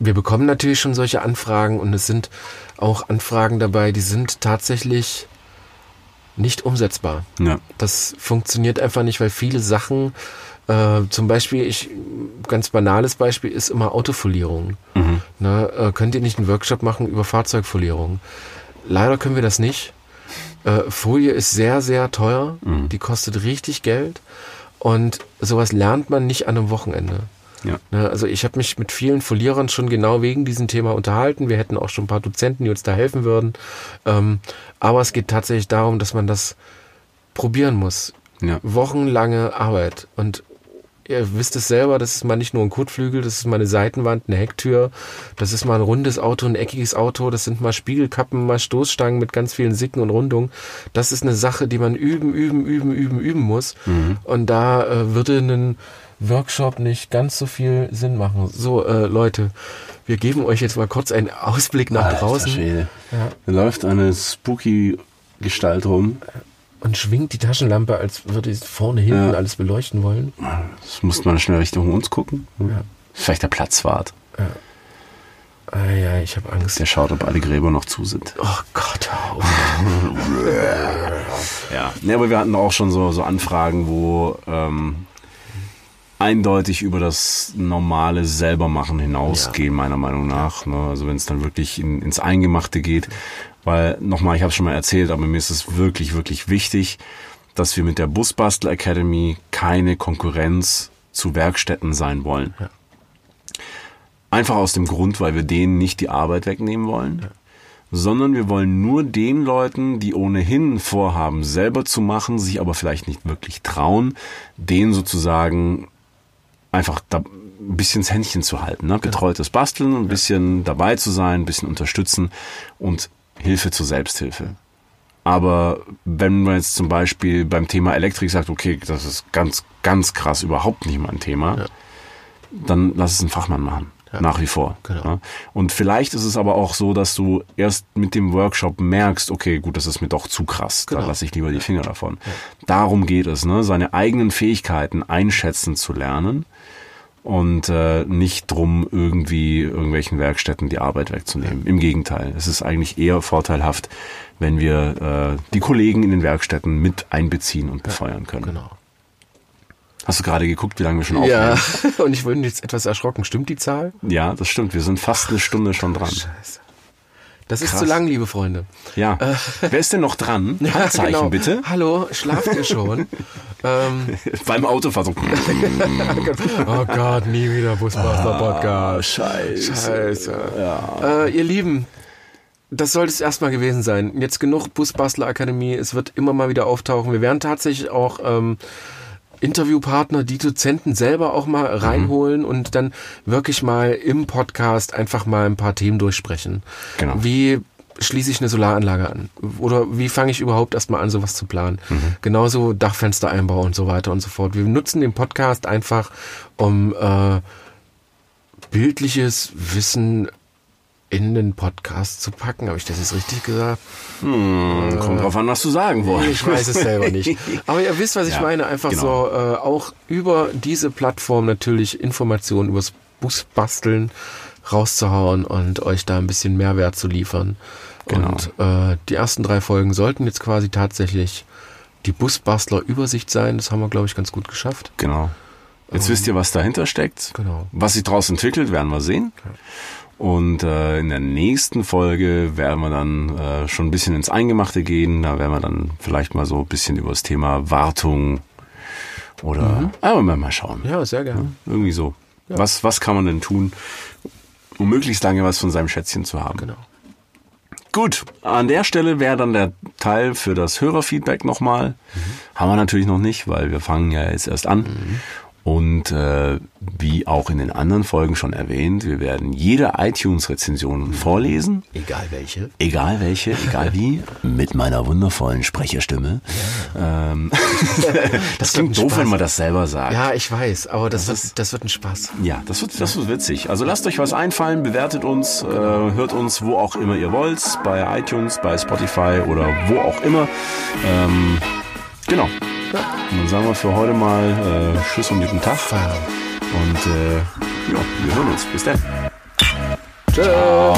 Wir bekommen natürlich schon solche Anfragen und es sind auch Anfragen dabei, die sind tatsächlich nicht umsetzbar. ja, Das funktioniert einfach nicht, weil viele Sachen, äh, zum Beispiel, ich, ganz banales Beispiel ist immer Autofolierung. Ne, äh, könnt ihr nicht einen Workshop machen über Fahrzeugfolierung? Leider können wir das nicht. Äh, Folie ist sehr, sehr teuer. Die kostet richtig Geld. Und sowas lernt man nicht an einem Wochenende. ja, Ne, also ich habe mich mit vielen Folierern schon genau wegen diesem Thema unterhalten. Wir hätten auch schon ein paar Dozenten, die uns da helfen würden. Ähm, aber es geht tatsächlich darum, dass man das probieren muss. ja. Wochenlange Arbeit. Und ihr wisst es selber, das ist mal nicht nur ein Kotflügel, das ist mal eine Seitenwand, eine Hecktür, das ist mal ein rundes Auto, ein eckiges Auto, das sind mal Spiegelkappen, mal Stoßstangen mit ganz vielen Sicken und Rundungen. Das ist eine Sache, die man üben, üben, üben, üben, üben muss. Und da äh, würde ein Workshop nicht ganz so viel Sinn machen. So, äh, Leute, wir geben euch jetzt mal kurz einen Ausblick nach Alter draußen Schwede. Da läuft eine spooky Gestalt rum. Und schwingt die Taschenlampe, als würde es vorne, hinten Ja. alles beleuchten wollen. Das muss man schnell Richtung uns gucken. Vielleicht der Platzwart. Ah ja, ich habe Angst. Der schaut, ob alle Gräber noch zu sind. Oh Gott, hör auf. Ja. Nee, aber wir hatten auch schon so, so Anfragen, wo ähm, eindeutig über das normale Selbermachen hinausgehen, meiner Meinung nach. Ne? Also wenn es dann wirklich in, ins Eingemachte geht. Weil, nochmal, ich habe es schon mal erzählt, aber mir ist es wirklich, wirklich wichtig, dass wir mit der Busbastel Academy keine Konkurrenz zu Werkstätten sein wollen. Ja. Einfach aus dem Grund, weil wir denen nicht die Arbeit wegnehmen wollen, sondern wir wollen nur den Leuten, die ohnehin vorhaben, selber zu machen, sich aber vielleicht nicht wirklich trauen, denen sozusagen einfach da ein bisschen das Händchen zu halten. Ne? Betreutes Basteln, ein bisschen dabei zu sein, ein bisschen unterstützen und Hilfe zur Selbsthilfe. Aber wenn man jetzt zum Beispiel beim Thema Elektrik sagt, okay, das ist ganz, ganz krass überhaupt nicht mein Thema, Ja. dann lass es einen Fachmann machen. Nach wie vor. Genau. Ja. Und vielleicht ist es aber auch so, dass du erst mit dem Workshop merkst, okay, gut, das ist mir doch zu krass. Da Genau. lasse ich lieber die Finger davon. Darum geht es, ne? seine eigenen Fähigkeiten einschätzen zu lernen und äh, nicht drum, irgendwie irgendwelchen Werkstätten die Arbeit wegzunehmen. Im Gegenteil, es ist eigentlich eher vorteilhaft, wenn wir äh, die Kollegen in den Werkstätten mit einbeziehen und befeuern können. Genau. Hast du gerade geguckt, wie lange wir schon aufnehmen? Ja, und ich bin jetzt etwas erschrocken. Stimmt die Zahl? Ja, das stimmt. Wir sind fast eine Stunde schon dran. Scheiße. Das ist Krass. zu lang, liebe Freunde. Ja. Wer ist denn noch dran? Handzeichen Genau. bitte. Hallo, schlaft ihr schon? ähm, Beim Autofahren. oh Gott, nie wieder Busmaster Podcast. Scheiße. Scheiße. Äh, ihr Lieben, das sollte es erstmal gewesen sein. Jetzt genug Busbastler Akademie. Es wird immer mal wieder auftauchen. Wir werden tatsächlich auch ähm, Interviewpartner, die Dozenten selber auch mal reinholen und dann wirklich mal im Podcast einfach mal ein paar Themen durchsprechen. Genau. Wie schließe ich eine Solaranlage an? Oder wie fange ich überhaupt erstmal an, sowas zu planen? Genauso Dachfenstereinbau und so weiter und so fort. Wir nutzen den Podcast einfach, um äh, bildliches Wissen in den Podcast zu packen. Habe ich das jetzt richtig gesagt? Hm, kommt drauf an, was du sagen wolltest. Ich weiß es selber nicht. Aber ihr wisst, was ich Ja, meine. Einfach genau. so äh, auch über diese Plattform natürlich Informationen übers Busbasteln rauszuhauen und euch da ein bisschen Mehrwert zu liefern. Genau. Und äh, die ersten drei Folgen sollten jetzt quasi tatsächlich die Busbastler-Übersicht sein. Das haben wir, glaube ich, ganz gut geschafft. Genau. Jetzt wisst ihr, was dahinter steckt. Genau. Was sich daraus entwickelt, werden wir sehen. Und äh, in der nächsten Folge werden wir dann äh, schon ein bisschen ins Eingemachte gehen. Da werden wir dann vielleicht mal so ein bisschen über das Thema Wartung oder aber mal, mal schauen. Ja, sehr gerne. Irgendwie so. Was, was kann man denn tun, um möglichst lange was von seinem Schätzchen zu haben? Genau. Gut, an der Stelle wäre dann der Teil für das Hörerfeedback nochmal. Haben wir natürlich noch nicht, weil wir fangen ja jetzt erst an. Und äh, wie auch in den anderen Folgen schon erwähnt, wir werden jede iTunes-Rezension vorlesen. Egal welche. Egal welche, egal wie, mit meiner wundervollen Sprecherstimme. Ähm, das klingt wird ein doof, wenn Spaß. man das selber sagt. Ja, ich weiß, aber das, wird, das wird ein Spaß. Ja, das wird, das wird witzig. Also lasst euch was einfallen, bewertet uns, äh, hört uns wo auch immer ihr wollt, bei iTunes, bei Spotify oder wo auch immer. Ähm, genau. Und dann sagen wir für heute mal äh, Tschüss und guten Tag. Und äh, ja, wir hören uns. Bis dann. Ciao.